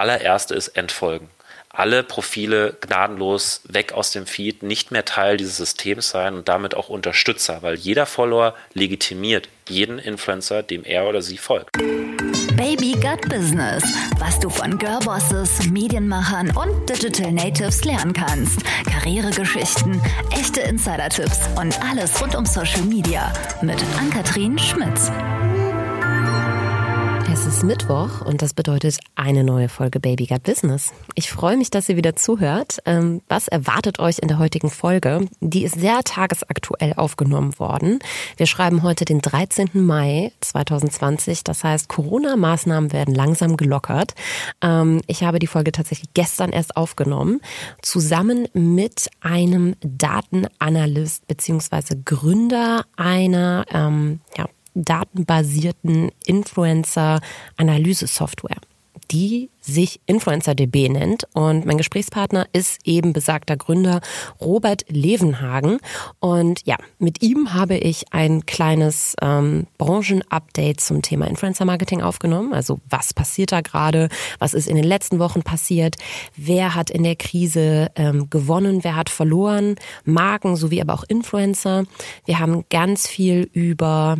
allererste ist Entfolgen. Alle Profile gnadenlos weg aus dem Feed, nicht mehr Teil dieses Systems sein und damit auch Unterstützer, weil jeder Follower legitimiert jeden Influencer, dem er oder sie folgt. Baby Gut Business. Was du von Girlbosses, Medienmachern und Digital Natives lernen kannst. Karrieregeschichten, echte Insider-Tipps und alles rund um Social Media. Mit Ann-Kathrin Schmitz. Es ist Mittwoch und das bedeutet eine neue Folge Baby Got Business. Ich freue mich, dass ihr wieder zuhört. Ähm, was erwartet euch in der heutigen Folge? Die ist sehr tagesaktuell aufgenommen worden. Wir schreiben heute den 13. Mai 2020. Das heißt, Corona-Maßnahmen werden langsam gelockert. Ähm, ich habe die Folge tatsächlich gestern erst aufgenommen, zusammen mit einem Datenanalyst beziehungsweise Gründer einer ähm, ja, datenbasierten Influencer-Analyse-Software die sich InfluencerDB nennt. Und mein Gesprächspartner ist eben besagter Gründer Robert Levenhagen. Und ja, mit ihm habe ich ein kleines ähm, Branchenupdate zum Thema Influencer-Marketing aufgenommen. Also was passiert da gerade? Was ist in den letzten Wochen passiert? Wer hat in der Krise ähm, gewonnen? Wer hat verloren? Marken sowie aber auch Influencer. Wir haben ganz viel über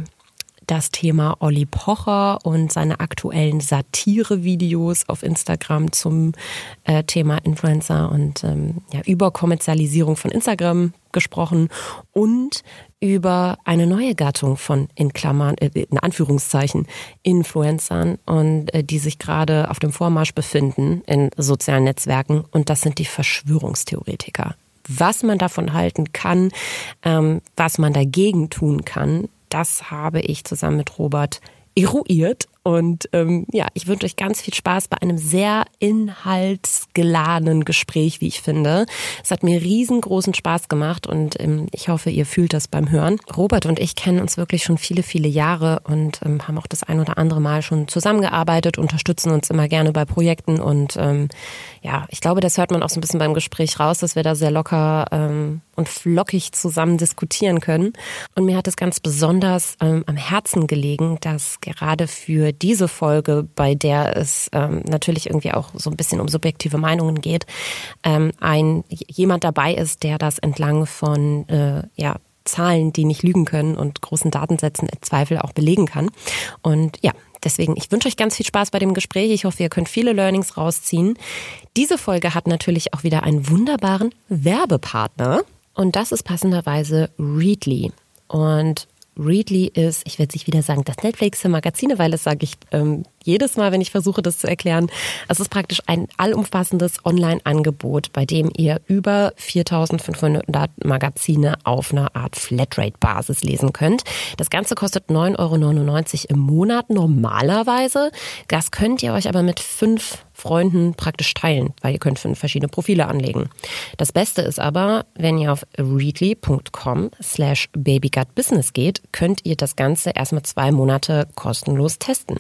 das Thema Olli Pocher und seine aktuellen Satire-Videos auf Instagram zum äh, Thema Influencer und ähm, ja, Überkommerzialisierung von Instagram gesprochen und über eine neue Gattung von in Klammern, äh, in Anführungszeichen, Influencern und äh, die sich gerade auf dem Vormarsch befinden in sozialen Netzwerken und das sind die Verschwörungstheoretiker. Was man davon halten kann, ähm, was man dagegen tun kann, das habe ich zusammen mit Robert eruiert. Und ähm, ja, ich wünsche euch ganz viel Spaß bei einem sehr inhaltsgeladenen Gespräch, wie ich finde. Es hat mir riesengroßen Spaß gemacht und ähm, ich hoffe, ihr fühlt das beim Hören. Robert und ich kennen uns wirklich schon viele, viele Jahre und ähm, haben auch das ein oder andere Mal schon zusammengearbeitet, unterstützen uns immer gerne bei Projekten und ähm, ja, ich glaube, das hört man auch so ein bisschen beim Gespräch raus, dass wir da sehr locker ähm, und flockig zusammen diskutieren können. Und mir hat es ganz besonders ähm, am Herzen gelegen, dass gerade für diese Folge, bei der es ähm, natürlich irgendwie auch so ein bisschen um subjektive Meinungen geht, ähm, ein jemand dabei ist, der das entlang von äh, ja Zahlen, die nicht lügen können und großen Datensätzen im Zweifel auch belegen kann. Und ja, Deswegen, ich wünsche euch ganz viel Spaß bei dem Gespräch. Ich hoffe, ihr könnt viele Learnings rausziehen. Diese Folge hat natürlich auch wieder einen wunderbaren Werbepartner. Und das ist passenderweise Readly. Und Readly ist, ich werde es nicht wieder sagen, das Netflix für Magazine, weil das sage ich ähm, jedes Mal, wenn ich versuche, das zu erklären. Es ist praktisch ein allumfassendes Online-Angebot, bei dem ihr über 4500 Magazine auf einer Art Flatrate-Basis lesen könnt. Das Ganze kostet 9,99 Euro im Monat normalerweise. Das könnt ihr euch aber mit fünf Freunden praktisch teilen, weil ihr könnt fünf verschiedene Profile anlegen. Das Beste ist aber, wenn ihr auf readly.com slash babygutbusiness geht, könnt ihr das Ganze erstmal zwei Monate kostenlos testen.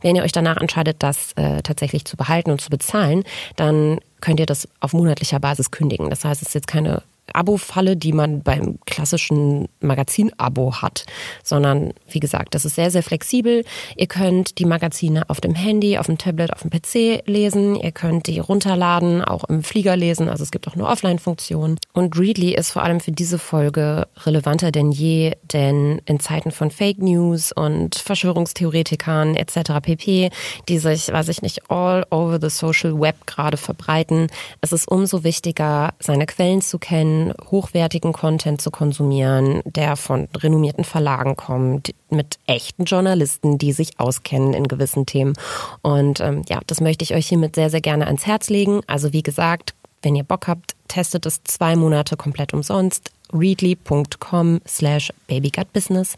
Wenn ihr euch danach entscheidet, das äh, tatsächlich zu behalten und zu bezahlen, dann könnt ihr das auf monatlicher Basis kündigen. Das heißt, es ist jetzt keine Abo-Falle, die man beim klassischen Magazin-Abo hat, sondern wie gesagt, das ist sehr, sehr flexibel. Ihr könnt die Magazine auf dem Handy, auf dem Tablet, auf dem PC lesen. Ihr könnt die runterladen, auch im Flieger lesen. Also es gibt auch eine Offline-Funktion. Und Readly ist vor allem für diese Folge relevanter denn je, denn in Zeiten von Fake News und Verschwörungstheoretikern etc. pp, die sich, weiß ich nicht, all over the social web gerade verbreiten, es ist umso wichtiger, seine Quellen zu kennen, hochwertigen Content zu konsumieren, der von renommierten Verlagen kommt, mit echten Journalisten, die sich auskennen in gewissen Themen. Und ähm, ja, das möchte ich euch hiermit sehr, sehr gerne ans Herz legen. Also wie gesagt, wenn ihr Bock habt, testet es zwei Monate komplett umsonst. readly.com slash babygutbusiness.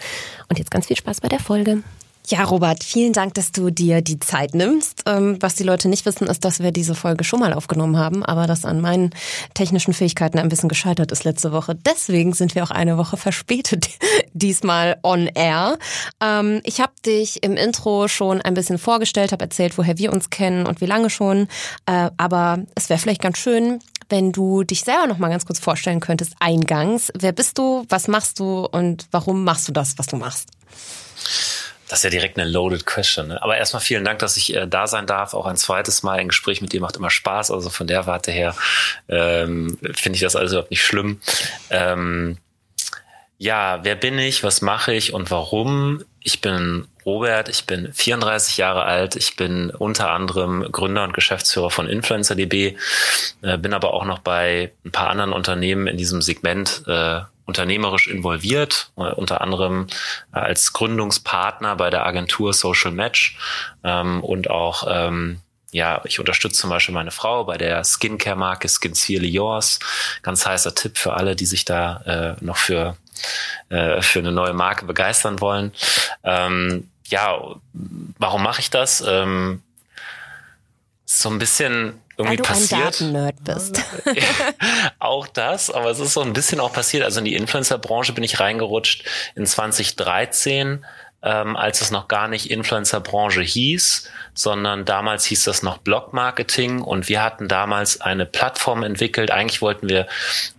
Und jetzt ganz viel Spaß bei der Folge. Ja, Robert, vielen Dank, dass du dir die Zeit nimmst. Ähm, was die Leute nicht wissen, ist, dass wir diese Folge schon mal aufgenommen haben, aber das an meinen technischen Fähigkeiten ein bisschen gescheitert ist letzte Woche. Deswegen sind wir auch eine Woche verspätet diesmal on air. Ähm, ich habe dich im Intro schon ein bisschen vorgestellt, habe erzählt, woher wir uns kennen und wie lange schon. Äh, aber es wäre vielleicht ganz schön, wenn du dich selber noch mal ganz kurz vorstellen könntest eingangs. Wer bist du? Was machst du? Und warum machst du das, was du machst? Das ist ja direkt eine loaded question. Ne? Aber erstmal vielen Dank, dass ich äh, da sein darf. Auch ein zweites Mal ein Gespräch mit dir macht immer Spaß. Also von der Warte her ähm, finde ich das alles überhaupt nicht schlimm. Ähm, ja, wer bin ich, was mache ich und warum? Ich bin Robert, ich bin 34 Jahre alt, ich bin unter anderem Gründer und Geschäftsführer von InfluencerDB, äh, bin aber auch noch bei ein paar anderen Unternehmen in diesem Segment äh, unternehmerisch involviert, äh, unter anderem äh, als Gründungspartner bei der Agentur Social Match ähm, und auch ähm, ja, ich unterstütze zum Beispiel meine Frau bei der Skincare-Marke Sincerely Yours. Ganz heißer Tipp für alle, die sich da äh, noch für äh, für eine neue Marke begeistern wollen. Ähm, ja, warum mache ich das? Ähm, so ein bisschen irgendwie Weil du passiert. ein Daten-Nerd bist. auch das, aber es ist so ein bisschen auch passiert. Also in die Influencer-Branche bin ich reingerutscht in 2013, ähm, als es noch gar nicht Influencer-Branche hieß, sondern damals hieß das noch Blog-Marketing und wir hatten damals eine Plattform entwickelt. Eigentlich wollten wir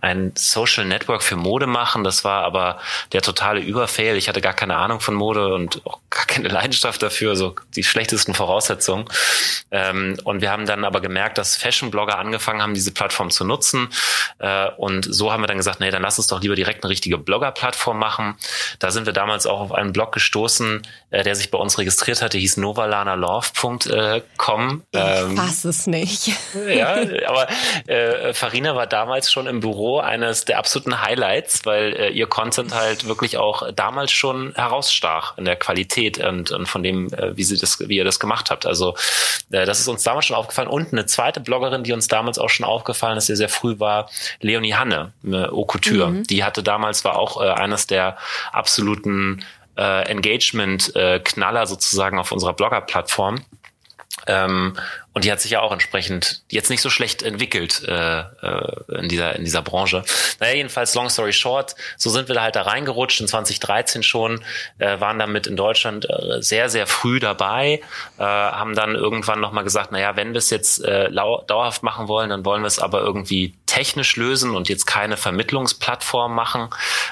ein Social Network für Mode machen. Das war aber der totale Überfail. Ich hatte gar keine Ahnung von Mode und auch gar keine Leidenschaft dafür, so die schlechtesten Voraussetzungen. Ähm, und wir haben dann aber gemerkt, dass Fashion-Blogger angefangen haben, diese Plattform zu nutzen. Äh, und so haben wir dann gesagt, nee, dann lass uns doch lieber direkt eine richtige Blogger-Plattform machen. Da sind wir damals auch auf einen Blog gestoßen, äh, der sich bei uns registriert hatte, hieß novalanalove.com. Ähm, ich fass es nicht. Ja, aber äh, Farina war damals schon im Büro eines der absoluten Highlights, weil äh, ihr Content halt wirklich auch damals schon herausstach in der Qualität und, und von dem, äh, wie sie das, wie ihr das gemacht habt. Also äh, das ist uns damals schon aufgefallen. Und eine zweite Bloggerin, die uns damals auch schon aufgefallen ist, die sehr früh war, Leonie Hanne, äh, Couture. Mhm. Die hatte damals war auch äh, eines der absoluten äh, Engagement-Knaller äh, sozusagen auf unserer Blogger-Plattform. Ähm, und die hat sich ja auch entsprechend jetzt nicht so schlecht entwickelt äh, äh, in dieser in dieser Branche. Naja, jedenfalls long story short, so sind wir da halt da reingerutscht in 2013 schon, äh, waren damit in Deutschland äh, sehr sehr früh dabei, äh, haben dann irgendwann noch mal gesagt, naja, wenn wir es jetzt äh, dauerhaft machen wollen, dann wollen wir es aber irgendwie technisch lösen und jetzt keine Vermittlungsplattform machen.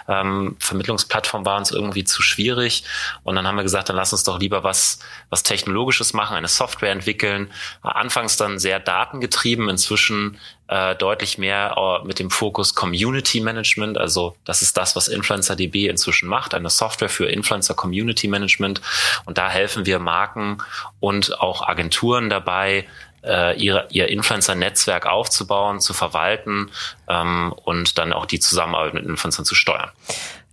Ähm, Vermittlungsplattform war uns irgendwie zu schwierig und dann haben wir gesagt, dann lass uns doch lieber was was technologisches machen, eine Software entwickeln anfangs dann sehr datengetrieben, inzwischen äh, deutlich mehr äh, mit dem Fokus Community Management. Also das ist das, was InfluencerDB inzwischen macht, eine Software für Influencer Community Management. Und da helfen wir Marken und auch Agenturen dabei, äh, ihre, ihr Influencer-Netzwerk aufzubauen, zu verwalten ähm, und dann auch die Zusammenarbeit mit Influencern zu steuern.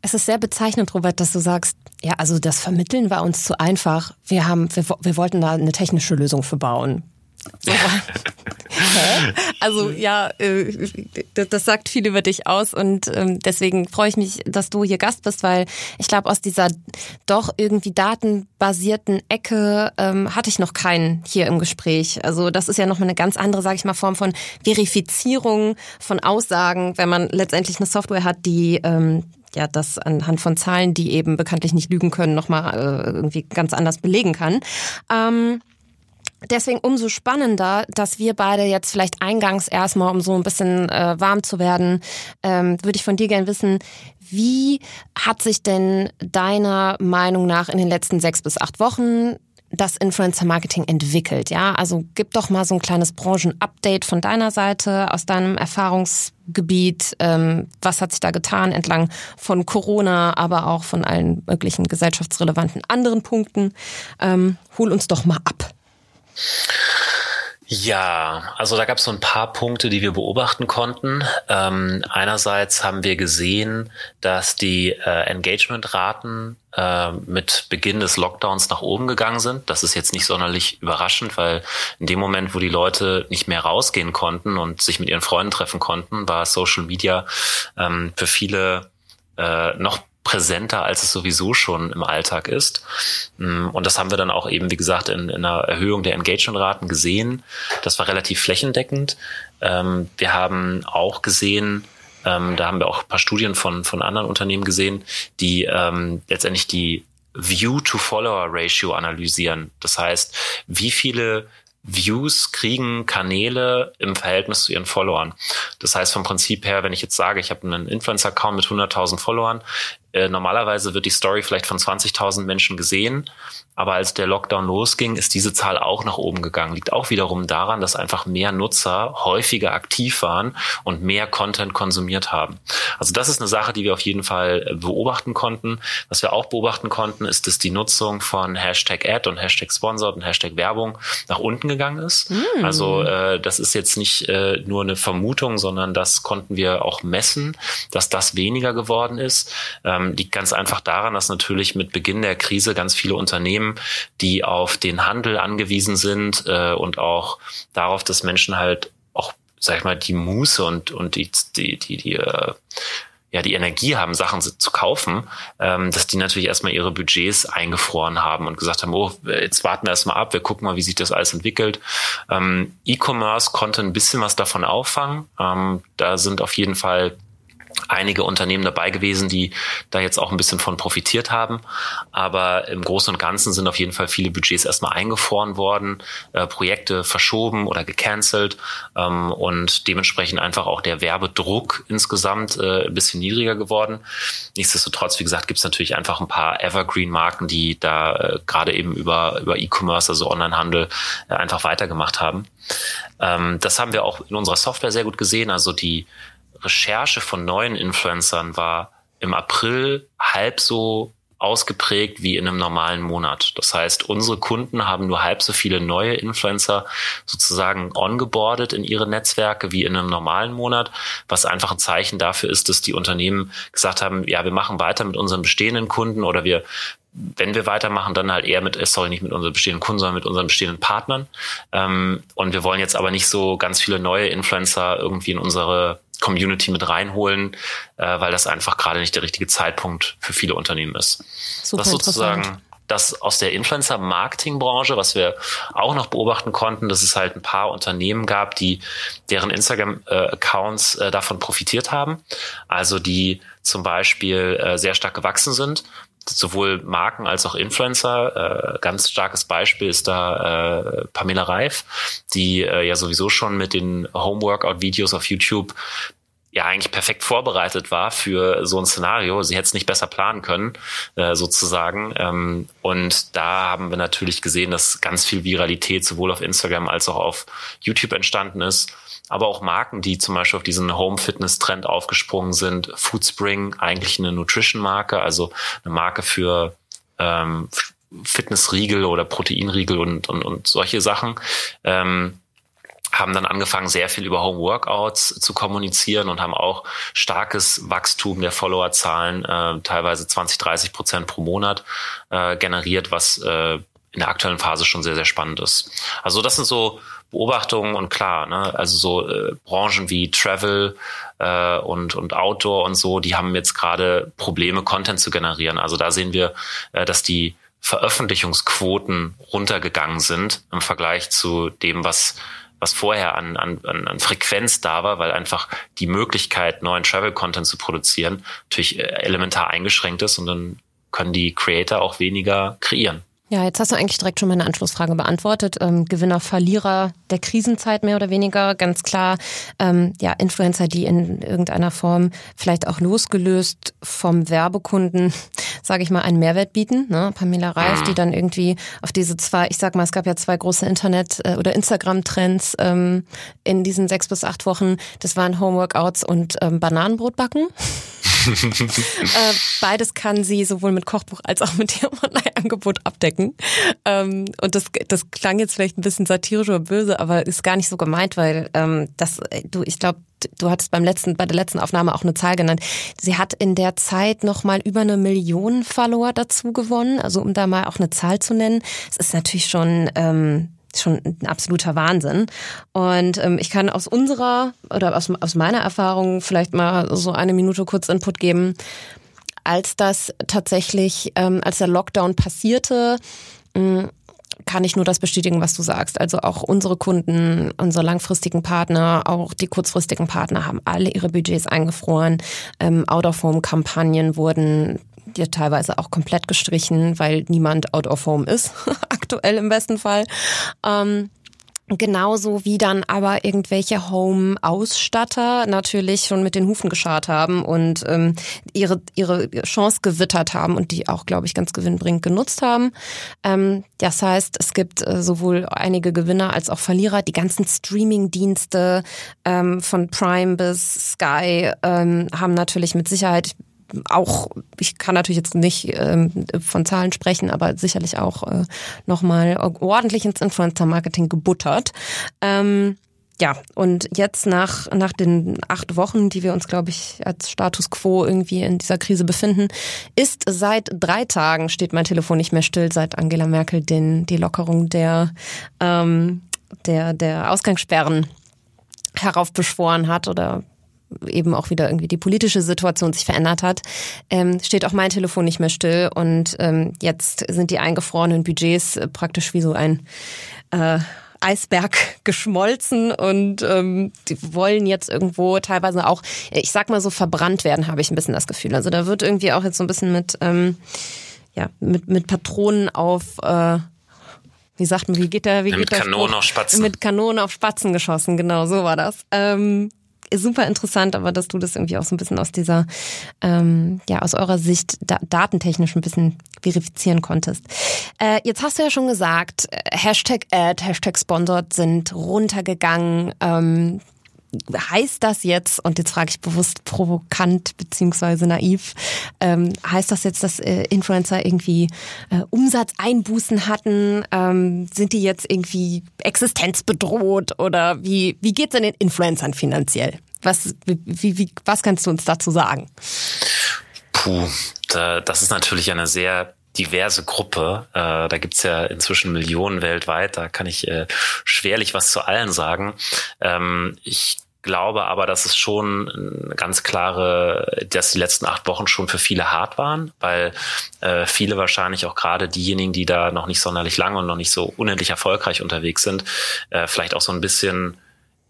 Es ist sehr bezeichnend, Robert, dass du sagst, ja, also das Vermitteln war uns zu einfach. Wir haben, wir, wir wollten da eine technische Lösung für bauen. So. also ja, äh, das sagt viel über dich aus und ähm, deswegen freue ich mich, dass du hier Gast bist, weil ich glaube, aus dieser doch irgendwie datenbasierten Ecke ähm, hatte ich noch keinen hier im Gespräch. Also das ist ja noch eine ganz andere, sage ich mal, Form von Verifizierung von Aussagen, wenn man letztendlich eine Software hat, die ähm, ja das anhand von Zahlen, die eben bekanntlich nicht lügen können, nochmal äh, irgendwie ganz anders belegen kann. Ähm, Deswegen umso spannender, dass wir beide jetzt vielleicht eingangs erstmal, um so ein bisschen äh, warm zu werden, ähm, würde ich von dir gern wissen, wie hat sich denn deiner Meinung nach in den letzten sechs bis acht Wochen das Influencer Marketing entwickelt, ja? Also gib doch mal so ein kleines Branchen-Update von deiner Seite, aus deinem Erfahrungsgebiet. Ähm, was hat sich da getan entlang von Corona, aber auch von allen möglichen gesellschaftsrelevanten anderen Punkten? Ähm, hol uns doch mal ab. Ja, also da gab es so ein paar Punkte, die wir beobachten konnten. Ähm, einerseits haben wir gesehen, dass die äh, Engagement-Raten äh, mit Beginn des Lockdowns nach oben gegangen sind. Das ist jetzt nicht sonderlich überraschend, weil in dem Moment, wo die Leute nicht mehr rausgehen konnten und sich mit ihren Freunden treffen konnten, war Social Media ähm, für viele äh, noch präsenter, als es sowieso schon im Alltag ist. Mm, und das haben wir dann auch eben, wie gesagt, in, in einer Erhöhung der Engagement-Raten gesehen. Das war relativ flächendeckend. Ähm, wir haben auch gesehen, ähm, da haben wir auch ein paar Studien von, von anderen Unternehmen gesehen, die ähm, letztendlich die View-to-Follower-Ratio analysieren. Das heißt, wie viele Views kriegen Kanäle im Verhältnis zu ihren Followern. Das heißt vom Prinzip her, wenn ich jetzt sage, ich habe einen Influencer-Account mit 100.000 Followern, äh, normalerweise wird die Story vielleicht von 20.000 Menschen gesehen, aber als der Lockdown losging, ist diese Zahl auch nach oben gegangen. Liegt auch wiederum daran, dass einfach mehr Nutzer häufiger aktiv waren und mehr Content konsumiert haben. Also das ist eine Sache, die wir auf jeden Fall äh, beobachten konnten. Was wir auch beobachten konnten, ist, dass die Nutzung von Hashtag Ad und Hashtag Sponsored und Hashtag Werbung nach unten gegangen ist. Mm. Also äh, das ist jetzt nicht äh, nur eine Vermutung, sondern das konnten wir auch messen, dass das weniger geworden ist. Ähm, liegt ganz einfach daran, dass natürlich mit Beginn der Krise ganz viele Unternehmen, die auf den Handel angewiesen sind äh, und auch darauf, dass Menschen halt auch, sag ich mal, die Muße und, und die, die, die, die äh, ja die Energie haben, Sachen zu kaufen, ähm, dass die natürlich erstmal ihre Budgets eingefroren haben und gesagt haben, oh, jetzt warten wir erstmal ab, wir gucken mal, wie sich das alles entwickelt. Ähm, E-Commerce konnte ein bisschen was davon auffangen. Ähm, da sind auf jeden Fall einige Unternehmen dabei gewesen, die da jetzt auch ein bisschen von profitiert haben. Aber im Großen und Ganzen sind auf jeden Fall viele Budgets erstmal eingefroren worden, äh, Projekte verschoben oder gecancelt ähm, und dementsprechend einfach auch der Werbedruck insgesamt äh, ein bisschen niedriger geworden. Nichtsdestotrotz, wie gesagt, gibt es natürlich einfach ein paar Evergreen-Marken, die da äh, gerade eben über, über E-Commerce, also Onlinehandel, äh, einfach weitergemacht haben. Ähm, das haben wir auch in unserer Software sehr gut gesehen. Also die Recherche von neuen Influencern war im April halb so ausgeprägt wie in einem normalen Monat. Das heißt, unsere Kunden haben nur halb so viele neue Influencer sozusagen ongeboardet in ihre Netzwerke wie in einem normalen Monat, was einfach ein Zeichen dafür ist, dass die Unternehmen gesagt haben, ja, wir machen weiter mit unseren bestehenden Kunden oder wir wenn wir weitermachen, dann halt eher mit, äh, sorry, nicht mit unseren bestehenden Kunden, sondern mit unseren bestehenden Partnern. Ähm, und wir wollen jetzt aber nicht so ganz viele neue Influencer irgendwie in unsere Community mit reinholen, äh, weil das einfach gerade nicht der richtige Zeitpunkt für viele Unternehmen ist. Super das sozusagen das aus der Influencer-Marketing-Branche, was wir auch noch beobachten konnten, dass es halt ein paar Unternehmen gab, die deren Instagram-Accounts äh, davon profitiert haben. Also die zum Beispiel äh, sehr stark gewachsen sind sowohl Marken als auch Influencer. Äh, ganz starkes Beispiel ist da äh, Pamela Reif, die äh, ja sowieso schon mit den Homeworkout-Videos auf YouTube ja eigentlich perfekt vorbereitet war für so ein Szenario. Sie hätte es nicht besser planen können, äh, sozusagen. Ähm, und da haben wir natürlich gesehen, dass ganz viel Viralität sowohl auf Instagram als auch auf YouTube entstanden ist aber auch Marken, die zum Beispiel auf diesen Home-Fitness-Trend aufgesprungen sind. Foodspring, eigentlich eine Nutrition-Marke, also eine Marke für ähm, Fitnessriegel oder Proteinriegel und, und, und solche Sachen. Ähm, haben dann angefangen, sehr viel über Home Workouts zu kommunizieren und haben auch starkes Wachstum der Followerzahlen, äh, teilweise 20, 30 Prozent pro Monat äh, generiert, was äh, in der aktuellen Phase schon sehr, sehr spannend ist. Also das sind so Beobachtungen und klar, ne, also so äh, Branchen wie Travel äh, und, und Outdoor und so, die haben jetzt gerade Probleme, Content zu generieren. Also da sehen wir, äh, dass die Veröffentlichungsquoten runtergegangen sind im Vergleich zu dem, was was vorher an, an, an Frequenz da war, weil einfach die Möglichkeit, neuen Travel-Content zu produzieren, natürlich äh, elementar eingeschränkt ist und dann können die Creator auch weniger kreieren. Ja, jetzt hast du eigentlich direkt schon meine Anschlussfrage beantwortet. Ähm, Gewinner, Verlierer der Krisenzeit mehr oder weniger, ganz klar. Ähm, ja, Influencer, die in irgendeiner Form vielleicht auch losgelöst vom Werbekunden, sage ich mal, einen Mehrwert bieten. Ne? Pamela Reif, die dann irgendwie auf diese zwei, ich sag mal, es gab ja zwei große Internet- äh, oder Instagram-Trends ähm, in diesen sechs bis acht Wochen. Das waren Homeworkouts und ähm, Bananenbrot backen. äh, beides kann sie sowohl mit Kochbuch als auch mit ihrem Online-Angebot abdecken. Ähm, und das, das klang jetzt vielleicht ein bisschen satirisch oder böse, aber ist gar nicht so gemeint, weil ähm, das, du, ich glaube, du hattest beim letzten, bei der letzten Aufnahme auch eine Zahl genannt. Sie hat in der Zeit noch mal über eine Million Follower dazu gewonnen. Also um da mal auch eine Zahl zu nennen. Es ist natürlich schon ähm, schon ein absoluter Wahnsinn. Und ähm, ich kann aus unserer oder aus, aus meiner Erfahrung vielleicht mal so eine Minute kurz Input geben. Als das tatsächlich, ähm, als der Lockdown passierte, mh, kann ich nur das bestätigen, was du sagst. Also auch unsere Kunden, unsere langfristigen Partner, auch die kurzfristigen Partner haben alle ihre Budgets eingefroren. Ähm, Out-of-Home-Kampagnen wurden ja teilweise auch komplett gestrichen, weil niemand out of home ist, aktuell im besten Fall. Ähm, Genauso wie dann aber irgendwelche Home-Ausstatter natürlich schon mit den Hufen geschart haben und ähm, ihre, ihre Chance gewittert haben und die auch, glaube ich, ganz gewinnbringend genutzt haben. Ähm, das heißt, es gibt äh, sowohl einige Gewinner als auch Verlierer. Die ganzen Streaming-Dienste ähm, von Prime bis Sky ähm, haben natürlich mit Sicherheit auch, ich kann natürlich jetzt nicht ähm, von Zahlen sprechen, aber sicherlich auch äh, nochmal ordentlich ins Influencer-Marketing gebuttert. Ähm, ja, und jetzt nach, nach den acht Wochen, die wir uns, glaube ich, als Status quo irgendwie in dieser Krise befinden, ist seit drei Tagen, steht mein Telefon nicht mehr still, seit Angela Merkel den, die Lockerung der, ähm, der, der Ausgangssperren heraufbeschworen hat oder eben auch wieder irgendwie die politische Situation sich verändert hat, ähm, steht auch mein Telefon nicht mehr still und ähm, jetzt sind die eingefrorenen Budgets äh, praktisch wie so ein äh, Eisberg geschmolzen und ähm, die wollen jetzt irgendwo teilweise auch, ich sag mal so, verbrannt werden, habe ich ein bisschen das Gefühl. Also da wird irgendwie auch jetzt so ein bisschen mit, ähm, ja, mit, mit Patronen auf äh, wie sagt man, wie geht der, wie mit geht der Kanonen auf Spatzen. Mit Kanonen auf Spatzen geschossen, genau, so war das. Ähm, super interessant, aber dass du das irgendwie auch so ein bisschen aus dieser, ähm, ja, aus eurer Sicht da datentechnisch ein bisschen verifizieren konntest. Äh, jetzt hast du ja schon gesagt, äh, Hashtag Ad, Hashtag Sponsored sind runtergegangen. Ähm, heißt das jetzt, und jetzt frage ich bewusst provokant beziehungsweise naiv, ähm, heißt das jetzt, dass äh, Influencer irgendwie äh, Umsatzeinbußen hatten? Ähm, sind die jetzt irgendwie existenzbedroht oder wie, wie geht es denn den Influencern finanziell? Was, wie, wie, was kannst du uns dazu sagen? Puh, da, das ist natürlich eine sehr diverse Gruppe. Äh, da gibt's ja inzwischen Millionen weltweit. Da kann ich äh, schwerlich was zu allen sagen. Ähm, ich glaube aber, dass es schon ganz klare, dass die letzten acht Wochen schon für viele hart waren, weil äh, viele wahrscheinlich auch gerade diejenigen, die da noch nicht sonderlich lange und noch nicht so unendlich erfolgreich unterwegs sind, äh, vielleicht auch so ein bisschen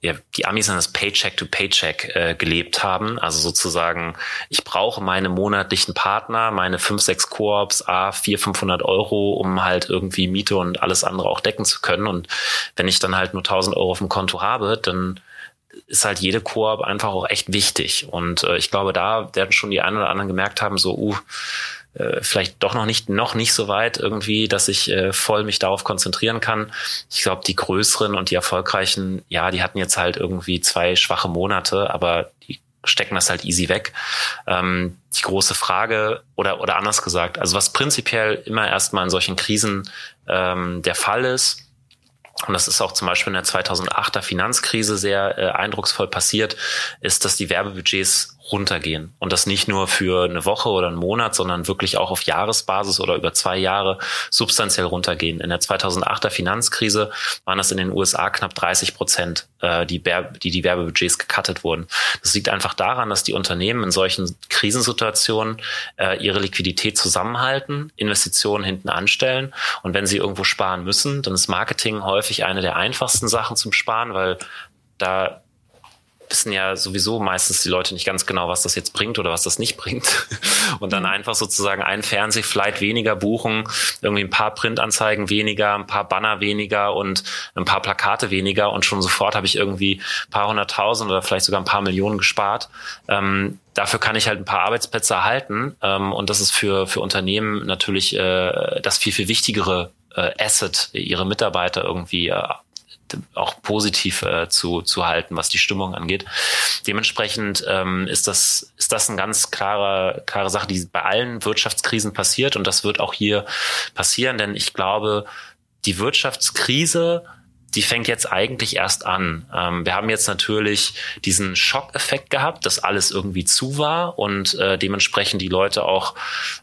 ja, die Amis sind das Paycheck to Paycheck äh, gelebt haben. Also sozusagen, ich brauche meine monatlichen Partner, meine fünf, sechs Koops, a vier, 500 Euro, um halt irgendwie Miete und alles andere auch decken zu können. Und wenn ich dann halt nur 1000 Euro auf dem Konto habe, dann ist halt jede Koop einfach auch echt wichtig. Und äh, ich glaube, da werden schon die einen oder anderen gemerkt haben, so, uh, äh, vielleicht doch noch nicht noch nicht so weit irgendwie, dass ich äh, voll mich darauf konzentrieren kann. Ich glaube, die größeren und die erfolgreichen, ja, die hatten jetzt halt irgendwie zwei schwache Monate, aber die stecken das halt easy weg. Ähm, die große Frage oder oder anders gesagt, also was prinzipiell immer erstmal in solchen Krisen ähm, der Fall ist, und das ist auch zum Beispiel in der 2008er Finanzkrise sehr äh, eindrucksvoll passiert, ist, dass die Werbebudgets runtergehen. Und das nicht nur für eine Woche oder einen Monat, sondern wirklich auch auf Jahresbasis oder über zwei Jahre substanziell runtergehen. In der 2008er Finanzkrise waren das in den USA knapp 30 Prozent, äh, die, die die Werbebudgets gecuttet wurden. Das liegt einfach daran, dass die Unternehmen in solchen Krisensituationen äh, ihre Liquidität zusammenhalten, Investitionen hinten anstellen. Und wenn sie irgendwo sparen müssen, dann ist Marketing häufig eine der einfachsten Sachen zum Sparen, weil da wissen ja sowieso meistens die Leute nicht ganz genau, was das jetzt bringt oder was das nicht bringt. Und dann mhm. einfach sozusagen einen Fernsehflight weniger buchen, irgendwie ein paar Printanzeigen weniger, ein paar Banner weniger und ein paar Plakate weniger und schon sofort habe ich irgendwie ein paar hunderttausend oder vielleicht sogar ein paar Millionen gespart. Ähm, dafür kann ich halt ein paar Arbeitsplätze erhalten ähm, und das ist für, für Unternehmen natürlich äh, das viel, viel wichtigere äh, Asset, ihre Mitarbeiter irgendwie äh, auch positiv äh, zu, zu halten, was die Stimmung angeht. Dementsprechend ähm, ist das ist das eine ganz klare klare Sache, die bei allen Wirtschaftskrisen passiert und das wird auch hier passieren, denn ich glaube, die Wirtschaftskrise die fängt jetzt eigentlich erst an. Ähm, wir haben jetzt natürlich diesen Schockeffekt gehabt, dass alles irgendwie zu war und äh, dementsprechend die Leute auch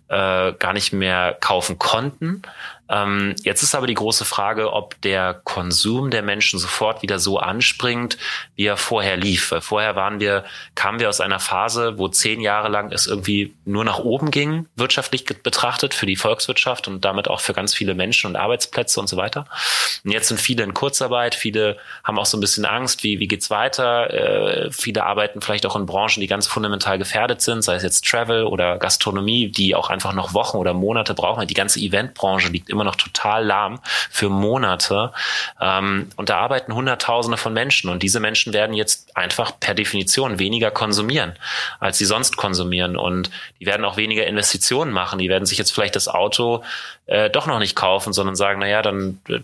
äh, gar nicht mehr kaufen konnten. Ähm, jetzt ist aber die große Frage, ob der Konsum der Menschen sofort wieder so anspringt, wie er vorher lief. Weil vorher waren wir, kamen wir aus einer Phase, wo zehn Jahre lang es irgendwie nur nach oben ging, wirtschaftlich betrachtet, für die Volkswirtschaft und damit auch für ganz viele Menschen und Arbeitsplätze und so weiter. Und jetzt sind viele in Kurzarbeit, viele haben auch so ein bisschen Angst, wie, wie geht's weiter? Äh, viele arbeiten vielleicht auch in Branchen, die ganz fundamental gefährdet sind, sei es jetzt Travel oder Gastronomie, die auch einfach noch Wochen oder Monate brauchen. Die ganze Eventbranche liegt immer immer noch total lahm für Monate. Ähm, und da arbeiten Hunderttausende von Menschen und diese Menschen werden jetzt einfach per Definition weniger konsumieren, als sie sonst konsumieren. Und die werden auch weniger Investitionen machen. Die werden sich jetzt vielleicht das Auto äh, doch noch nicht kaufen, sondern sagen, naja, dann äh,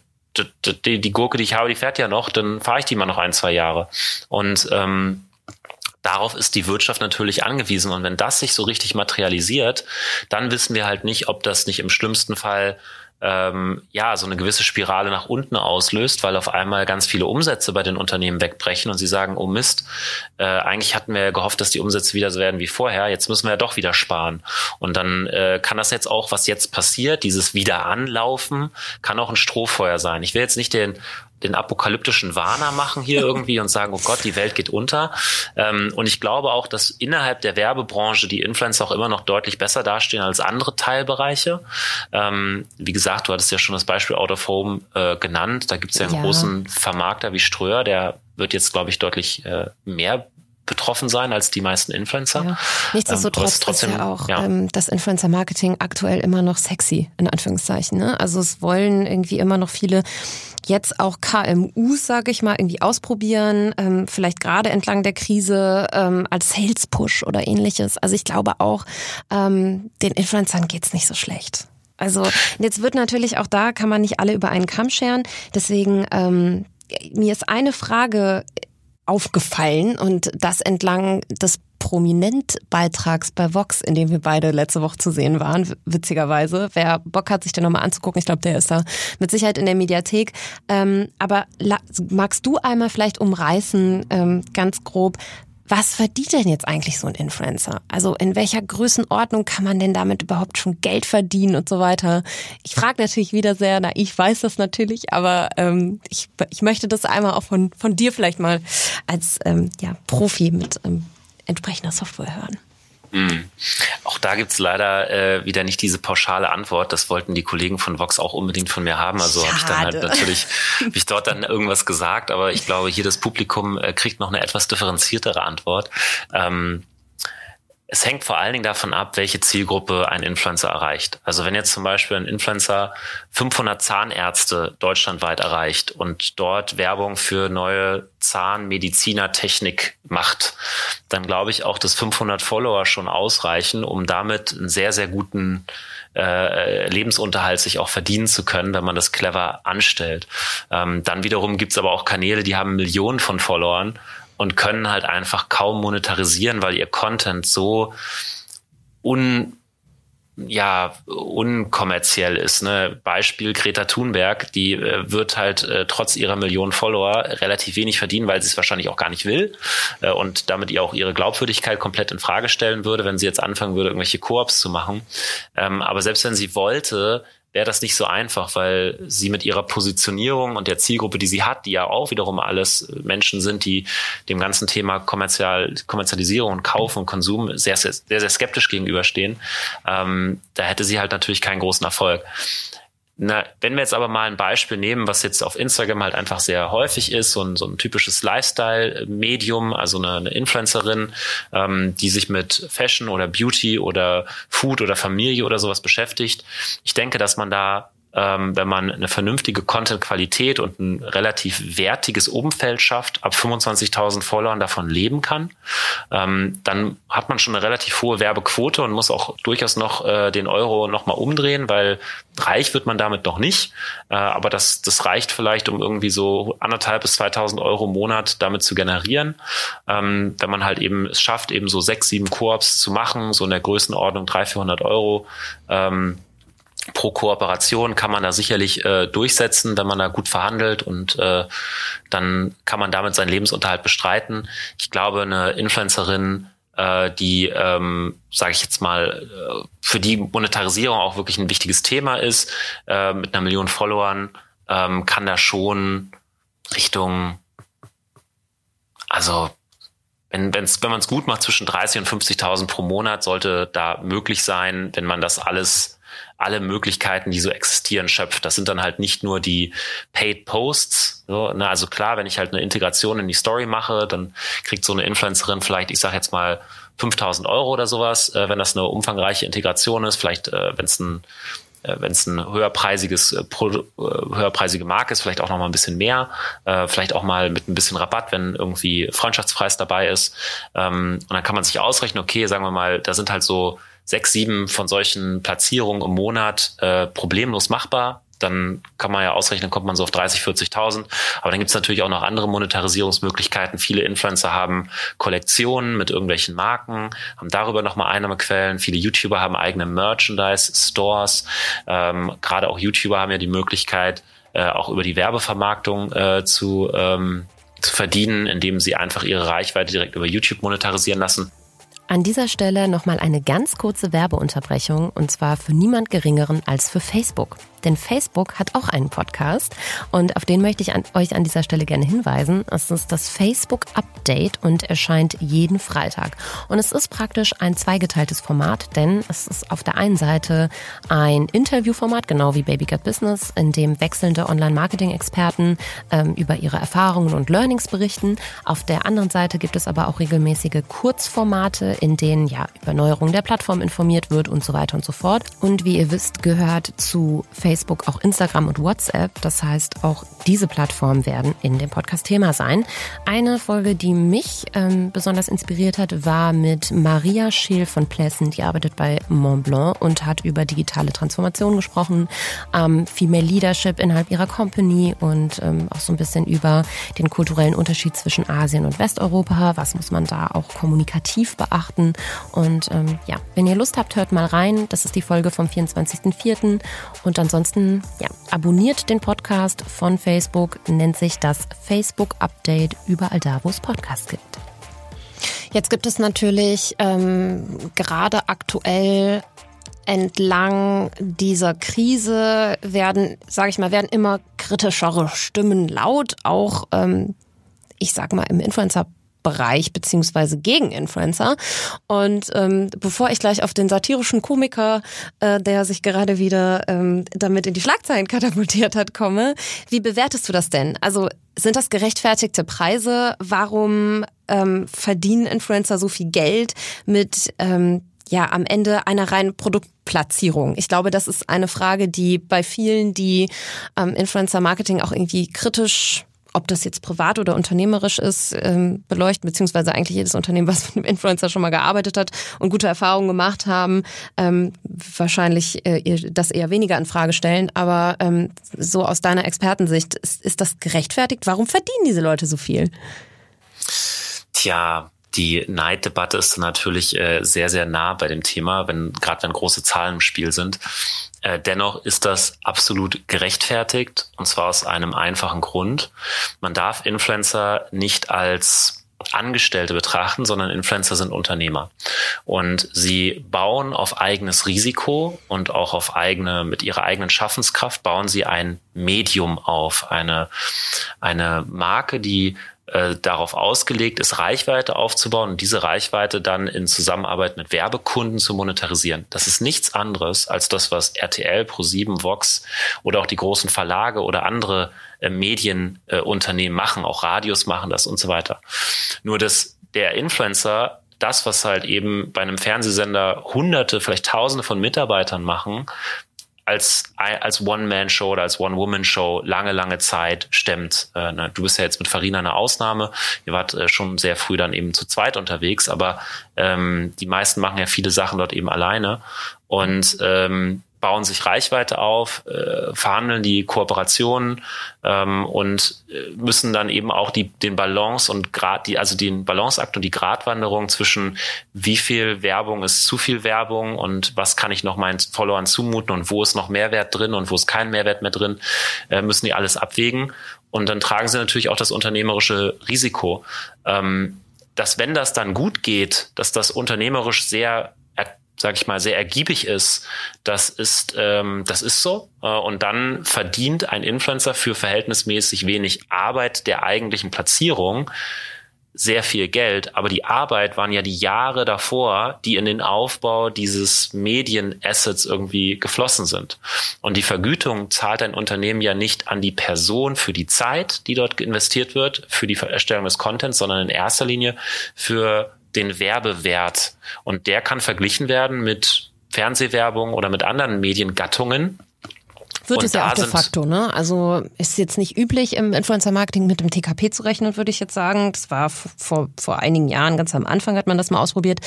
die, die Gurke, die ich habe, die fährt ja noch, dann fahre ich die mal noch ein, zwei Jahre. Und ähm, darauf ist die Wirtschaft natürlich angewiesen. Und wenn das sich so richtig materialisiert, dann wissen wir halt nicht, ob das nicht im schlimmsten Fall ähm, ja so eine gewisse Spirale nach unten auslöst, weil auf einmal ganz viele Umsätze bei den Unternehmen wegbrechen und sie sagen, oh Mist, äh, eigentlich hatten wir ja gehofft, dass die Umsätze wieder so werden wie vorher, jetzt müssen wir ja doch wieder sparen. Und dann äh, kann das jetzt auch, was jetzt passiert, dieses Wiederanlaufen, kann auch ein Strohfeuer sein. Ich will jetzt nicht den den apokalyptischen Warner machen hier irgendwie und sagen, oh Gott, die Welt geht unter. Ähm, und ich glaube auch, dass innerhalb der Werbebranche die Influencer auch immer noch deutlich besser dastehen als andere Teilbereiche. Ähm, wie gesagt, du hattest ja schon das Beispiel Out of Home äh, genannt. Da gibt es ja einen ja. großen Vermarkter wie Ströer, der wird jetzt, glaube ich, deutlich äh, mehr betroffen sein als die meisten Influencer. Ja. Nichtsdestotrotz ähm, trotzdem, ist ja auch ja. Ähm, das Influencer-Marketing aktuell immer noch sexy, in Anführungszeichen. Ne? Also es wollen irgendwie immer noch viele jetzt auch KMUs, sage ich mal, irgendwie ausprobieren, ähm, vielleicht gerade entlang der Krise ähm, als Sales-Push oder ähnliches. Also ich glaube auch, ähm, den Influencern geht's nicht so schlecht. Also jetzt wird natürlich auch da, kann man nicht alle über einen Kamm scheren. Deswegen, ähm, mir ist eine Frage aufgefallen und das entlang des Prominent-Beitrags bei Vox, in dem wir beide letzte Woche zu sehen waren, witzigerweise. Wer Bock hat, sich den nochmal anzugucken, ich glaube, der ist da mit Sicherheit in der Mediathek. Ähm, aber magst du einmal vielleicht umreißen, ähm, ganz grob, was verdient denn jetzt eigentlich so ein Influencer? Also in welcher Größenordnung kann man denn damit überhaupt schon Geld verdienen und so weiter? Ich frage natürlich wieder sehr, na, ich weiß das natürlich, aber ähm, ich, ich möchte das einmal auch von, von dir vielleicht mal als ähm, ja, Profi mit ähm, entsprechender Software hören. Mhm. Auch da gibt's leider äh, wieder nicht diese pauschale Antwort. Das wollten die Kollegen von Vox auch unbedingt von mir haben. Also habe ich dann halt natürlich, hab ich dort dann irgendwas gesagt, aber ich glaube, hier das Publikum äh, kriegt noch eine etwas differenziertere Antwort. Ähm, es hängt vor allen Dingen davon ab, welche Zielgruppe ein Influencer erreicht. Also wenn jetzt zum Beispiel ein Influencer 500 Zahnärzte deutschlandweit erreicht und dort Werbung für neue Zahnmedizinertechnik macht, dann glaube ich auch, dass 500 Follower schon ausreichen, um damit einen sehr, sehr guten äh, Lebensunterhalt sich auch verdienen zu können, wenn man das clever anstellt. Ähm, dann wiederum gibt's aber auch Kanäle, die haben Millionen von Followern und können halt einfach kaum monetarisieren, weil ihr Content so un ja, unkommerziell ist. Ne? Beispiel Greta Thunberg, die äh, wird halt äh, trotz ihrer Millionen Follower relativ wenig verdienen, weil sie es wahrscheinlich auch gar nicht will äh, und damit ihr auch ihre Glaubwürdigkeit komplett in Frage stellen würde, wenn sie jetzt anfangen würde, irgendwelche Koops zu machen. Ähm, aber selbst wenn sie wollte, wäre das nicht so einfach, weil sie mit ihrer Positionierung und der Zielgruppe, die sie hat, die ja auch wiederum alles Menschen sind, die dem ganzen Thema Kommerzial, Kommerzialisierung und Kauf und Konsum sehr, sehr, sehr, sehr skeptisch gegenüberstehen, ähm, da hätte sie halt natürlich keinen großen Erfolg. Na, wenn wir jetzt aber mal ein Beispiel nehmen, was jetzt auf Instagram halt einfach sehr häufig ist, so ein, so ein typisches Lifestyle-Medium, also eine, eine Influencerin, ähm, die sich mit Fashion oder Beauty oder Food oder Familie oder sowas beschäftigt. Ich denke, dass man da ähm, wenn man eine vernünftige Content-Qualität und ein relativ wertiges Umfeld schafft, ab 25.000 Followern davon leben kann, ähm, dann hat man schon eine relativ hohe Werbequote und muss auch durchaus noch äh, den Euro nochmal umdrehen, weil reich wird man damit noch nicht. Äh, aber das, das reicht vielleicht, um irgendwie so anderthalb bis 2.000 Euro im Monat damit zu generieren. Ähm, wenn man halt eben es schafft, eben so sechs, sieben Koops zu machen, so in der Größenordnung 300, 400 Euro, ähm, pro Kooperation kann man da sicherlich äh, durchsetzen, wenn man da gut verhandelt und äh, dann kann man damit seinen Lebensunterhalt bestreiten. Ich glaube, eine Influencerin, äh, die, ähm, sage ich jetzt mal, äh, für die Monetarisierung auch wirklich ein wichtiges Thema ist, äh, mit einer Million Followern, ähm, kann da schon Richtung, also wenn, wenn's, wenn man es gut macht, zwischen 30 und 50.000 pro Monat sollte da möglich sein, wenn man das alles alle Möglichkeiten, die so existieren, schöpft. Das sind dann halt nicht nur die Paid Posts. So, ne? Also klar, wenn ich halt eine Integration in die Story mache, dann kriegt so eine Influencerin vielleicht, ich sage jetzt mal, 5000 Euro oder sowas, äh, wenn das eine umfangreiche Integration ist, vielleicht, äh, wenn es ein äh, wenn es ein höherpreisiges, äh, äh, höherpreisige Marke ist, vielleicht auch noch mal ein bisschen mehr, vielleicht auch mal mit ein bisschen Rabatt, wenn irgendwie Freundschaftspreis dabei ist. Ähm, und dann kann man sich ausrechnen, okay, sagen wir mal, da sind halt so sechs, sieben von solchen Platzierungen im Monat äh, problemlos machbar dann kann man ja ausrechnen, kommt man so auf 30, 40.000. Aber dann gibt es natürlich auch noch andere Monetarisierungsmöglichkeiten. Viele Influencer haben Kollektionen mit irgendwelchen Marken, haben darüber nochmal Einnahmequellen. Viele YouTuber haben eigene Merchandise-Stores. Ähm, Gerade auch YouTuber haben ja die Möglichkeit, äh, auch über die Werbevermarktung äh, zu, ähm, zu verdienen, indem sie einfach ihre Reichweite direkt über YouTube monetarisieren lassen. An dieser Stelle nochmal eine ganz kurze Werbeunterbrechung und zwar für niemand Geringeren als für Facebook. Denn Facebook hat auch einen Podcast und auf den möchte ich an, euch an dieser Stelle gerne hinweisen. Es ist das Facebook Update und erscheint jeden Freitag. Und es ist praktisch ein zweigeteiltes Format, denn es ist auf der einen Seite ein Interviewformat, genau wie Baby Got Business, in dem wechselnde Online-Marketing-Experten ähm, über ihre Erfahrungen und Learnings berichten. Auf der anderen Seite gibt es aber auch regelmäßige Kurzformate, in denen ja über Neuerungen der Plattform informiert wird und so weiter und so fort. Und wie ihr wisst, gehört zu Facebook auch Instagram und WhatsApp. Das heißt, auch diese Plattformen werden in dem Podcast Thema sein. Eine Folge, die mich ähm, besonders inspiriert hat, war mit Maria Scheel von Plessen. Die arbeitet bei Montblanc und hat über digitale Transformation gesprochen, ähm, Female Leadership innerhalb ihrer Company und ähm, auch so ein bisschen über den kulturellen Unterschied zwischen Asien und Westeuropa. Was muss man da auch kommunikativ beachten? Und ähm, ja, wenn ihr Lust habt, hört mal rein. Das ist die Folge vom 24.04. Und ansonsten, ja, abonniert den Podcast von Facebook, nennt sich das Facebook Update überall da, wo es Podcasts gibt. Jetzt gibt es natürlich ähm, gerade aktuell entlang dieser Krise werden, sage ich mal, werden immer kritischere Stimmen laut, auch ähm, ich sage mal im Influencer Bereich beziehungsweise gegen Influencer. Und ähm, bevor ich gleich auf den satirischen Komiker, äh, der sich gerade wieder ähm, damit in die Schlagzeilen katapultiert hat, komme, wie bewertest du das denn? Also sind das gerechtfertigte Preise? Warum ähm, verdienen Influencer so viel Geld mit ähm, ja am Ende einer reinen Produktplatzierung? Ich glaube, das ist eine Frage, die bei vielen, die ähm, Influencer Marketing auch irgendwie kritisch ob das jetzt privat oder unternehmerisch ist, ähm, beleuchten, beziehungsweise eigentlich jedes Unternehmen, was mit einem Influencer schon mal gearbeitet hat und gute Erfahrungen gemacht haben, ähm, wahrscheinlich äh, das eher weniger in Frage stellen. Aber ähm, so aus deiner Expertensicht, ist, ist das gerechtfertigt? Warum verdienen diese Leute so viel? Tja, die Neiddebatte ist natürlich äh, sehr, sehr nah bei dem Thema, wenn gerade wenn große Zahlen im Spiel sind. Äh, dennoch ist das absolut gerechtfertigt und zwar aus einem einfachen Grund. Man darf Influencer nicht als Angestellte betrachten, sondern Influencer sind Unternehmer. Und sie bauen auf eigenes Risiko und auch auf eigene, mit ihrer eigenen Schaffenskraft bauen sie ein Medium auf, eine, eine Marke, die äh, darauf ausgelegt ist, Reichweite aufzubauen und diese Reichweite dann in Zusammenarbeit mit Werbekunden zu monetarisieren. Das ist nichts anderes als das, was RTL, Pro7, Vox oder auch die großen Verlage oder andere äh, Medienunternehmen äh, machen, auch Radios machen das und so weiter. Nur dass der Influencer das, was halt eben bei einem Fernsehsender hunderte, vielleicht tausende von Mitarbeitern machen, als, als One-Man-Show oder als One-Woman-Show lange, lange Zeit stemmt. Äh, na, du bist ja jetzt mit Farina eine Ausnahme. Ihr wart äh, schon sehr früh dann eben zu zweit unterwegs, aber ähm, die meisten machen ja viele Sachen dort eben alleine. Und ähm, bauen sich Reichweite auf, äh, verhandeln die Kooperationen ähm, und äh, müssen dann eben auch die, den Balance und Grad, die, also den Balanceakt und die Gratwanderung zwischen wie viel Werbung ist zu viel Werbung und was kann ich noch meinen Followern zumuten und wo ist noch Mehrwert drin und wo ist kein Mehrwert mehr drin, äh, müssen die alles abwägen. Und dann tragen sie natürlich auch das unternehmerische Risiko. Ähm, dass wenn das dann gut geht, dass das unternehmerisch sehr sage ich mal, sehr ergiebig ist, das ist, ähm, das ist so. Äh, und dann verdient ein Influencer für verhältnismäßig wenig Arbeit der eigentlichen Platzierung sehr viel Geld, aber die Arbeit waren ja die Jahre davor, die in den Aufbau dieses Medienassets irgendwie geflossen sind. Und die Vergütung zahlt ein Unternehmen ja nicht an die Person für die Zeit, die dort investiert wird, für die Erstellung des Contents, sondern in erster Linie für den Werbewert. Und der kann verglichen werden mit Fernsehwerbung oder mit anderen Mediengattungen. Wird und es ja auch de facto, ne? Also ist jetzt nicht üblich im Influencer-Marketing mit dem TKP zu rechnen, würde ich jetzt sagen. Das war vor, vor einigen Jahren, ganz am Anfang hat man das mal ausprobiert.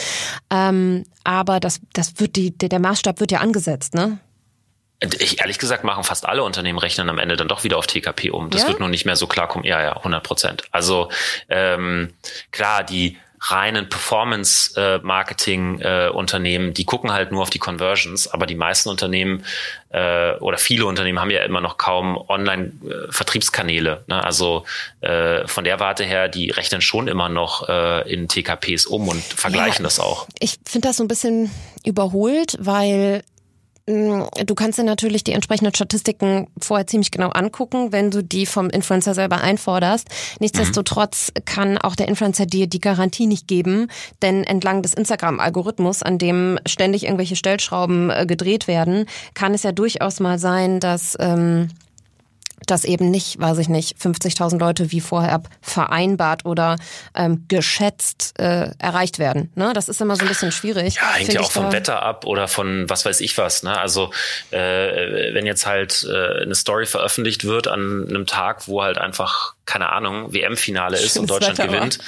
Ähm, aber das, das wird die, der Maßstab wird ja angesetzt, ne? Ich, ehrlich gesagt machen fast alle Unternehmen rechnen am Ende dann doch wieder auf TKP um. Das ja? wird nur nicht mehr so klar kommen. Ja, ja, 100 Prozent. Also ähm, klar, die reinen Performance-Marketing-Unternehmen, die gucken halt nur auf die Conversions, aber die meisten Unternehmen äh, oder viele Unternehmen haben ja immer noch kaum Online-Vertriebskanäle. Ne? Also äh, von der Warte her, die rechnen schon immer noch äh, in TKPs um und vergleichen ja, das auch. Ich finde das so ein bisschen überholt, weil du kannst dir natürlich die entsprechenden Statistiken vorher ziemlich genau angucken, wenn du die vom Influencer selber einforderst. Nichtsdestotrotz kann auch der Influencer dir die Garantie nicht geben, denn entlang des Instagram-Algorithmus, an dem ständig irgendwelche Stellschrauben äh, gedreht werden, kann es ja durchaus mal sein, dass ähm, dass eben nicht, weiß ich nicht, 50.000 Leute wie vorher vereinbart oder ähm, geschätzt äh, erreicht werden. Ne? Das ist immer so ein bisschen schwierig. Ja, hängt ja auch vom Wetter ab oder von was weiß ich was. Ne? Also äh, wenn jetzt halt äh, eine Story veröffentlicht wird an einem Tag, wo halt einfach keine Ahnung, WM-Finale ist schönes und Deutschland Wetter gewinnt. War.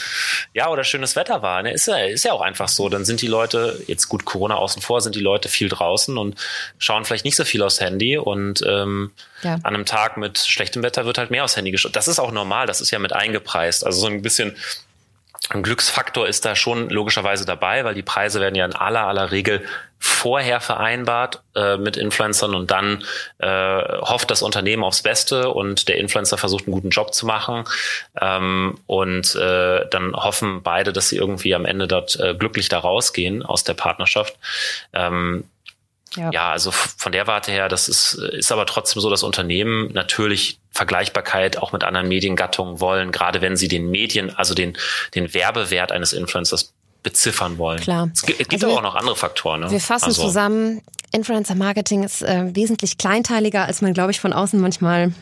Ja, oder schönes Wetter war. Ne? Ist, ja, ist ja auch einfach so. Dann sind die Leute, jetzt gut Corona außen vor, sind die Leute viel draußen und schauen vielleicht nicht so viel aufs Handy. Und ähm, ja. an einem Tag mit schlechtem Wetter wird halt mehr aufs Handy geschaut. Das ist auch normal, das ist ja mit eingepreist. Also so ein bisschen ein Glücksfaktor ist da schon logischerweise dabei, weil die Preise werden ja in aller aller Regel vorher vereinbart äh, mit Influencern und dann äh, hofft das Unternehmen aufs Beste und der Influencer versucht einen guten Job zu machen ähm, und äh, dann hoffen beide, dass sie irgendwie am Ende dort äh, glücklich da rausgehen aus der Partnerschaft. Ähm, ja. ja, also von der Warte her, das ist, ist aber trotzdem so, dass Unternehmen natürlich Vergleichbarkeit auch mit anderen Mediengattungen wollen, gerade wenn sie den Medien, also den, den Werbewert eines Influencers beziffern wollen. Klar. Es gibt, also aber auch noch andere Faktoren. Ne? Wir fassen also. zusammen, Influencer Marketing ist äh, wesentlich kleinteiliger, als man, glaube ich, von außen manchmal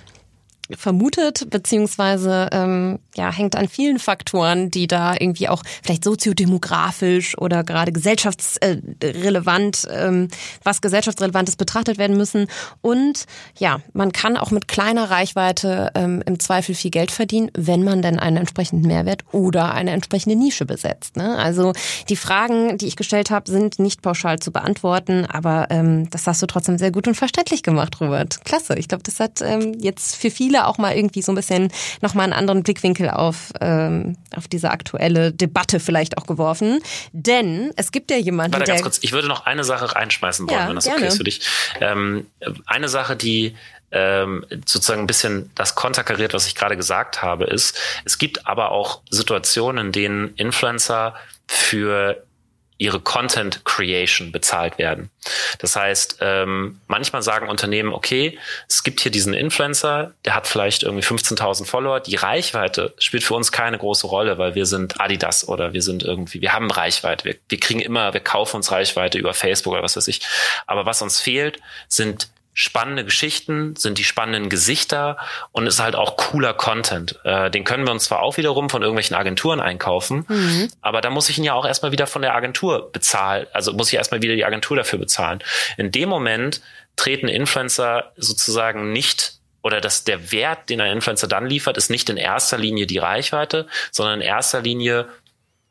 vermutet, beziehungsweise ähm, ja, hängt an vielen Faktoren, die da irgendwie auch vielleicht soziodemografisch oder gerade gesellschaftsrelevant, ähm, was gesellschaftsrelevantes betrachtet werden müssen. Und ja, man kann auch mit kleiner Reichweite ähm, im Zweifel viel Geld verdienen, wenn man denn einen entsprechenden Mehrwert oder eine entsprechende Nische besetzt. Ne? Also die Fragen, die ich gestellt habe, sind nicht pauschal zu beantworten, aber ähm, das hast du trotzdem sehr gut und verständlich gemacht, Robert. Klasse. Ich glaube, das hat ähm, jetzt für viele viele auch mal irgendwie so ein bisschen nochmal einen anderen Blickwinkel auf, ähm, auf diese aktuelle Debatte vielleicht auch geworfen. Denn es gibt ja jemanden, Warte, ganz kurz, ich würde noch eine Sache reinschmeißen wollen, ja, wenn das gerne. okay ist für dich. Ähm, eine Sache, die ähm, sozusagen ein bisschen das konterkariert, was ich gerade gesagt habe, ist, es gibt aber auch Situationen, in denen Influencer für ihre Content Creation bezahlt werden. Das heißt, ähm, manchmal sagen Unternehmen, okay, es gibt hier diesen Influencer, der hat vielleicht irgendwie 15.000 Follower. Die Reichweite spielt für uns keine große Rolle, weil wir sind Adidas oder wir sind irgendwie, wir haben Reichweite. Wir, wir kriegen immer, wir kaufen uns Reichweite über Facebook oder was weiß ich. Aber was uns fehlt, sind spannende Geschichten, sind die spannenden Gesichter und ist halt auch cooler Content. Äh, den können wir uns zwar auch wiederum von irgendwelchen Agenturen einkaufen, mhm. aber da muss ich ihn ja auch erstmal wieder von der Agentur bezahlen. Also muss ich erstmal wieder die Agentur dafür bezahlen. In dem Moment treten Influencer sozusagen nicht oder dass der Wert, den ein Influencer dann liefert, ist nicht in erster Linie die Reichweite, sondern in erster Linie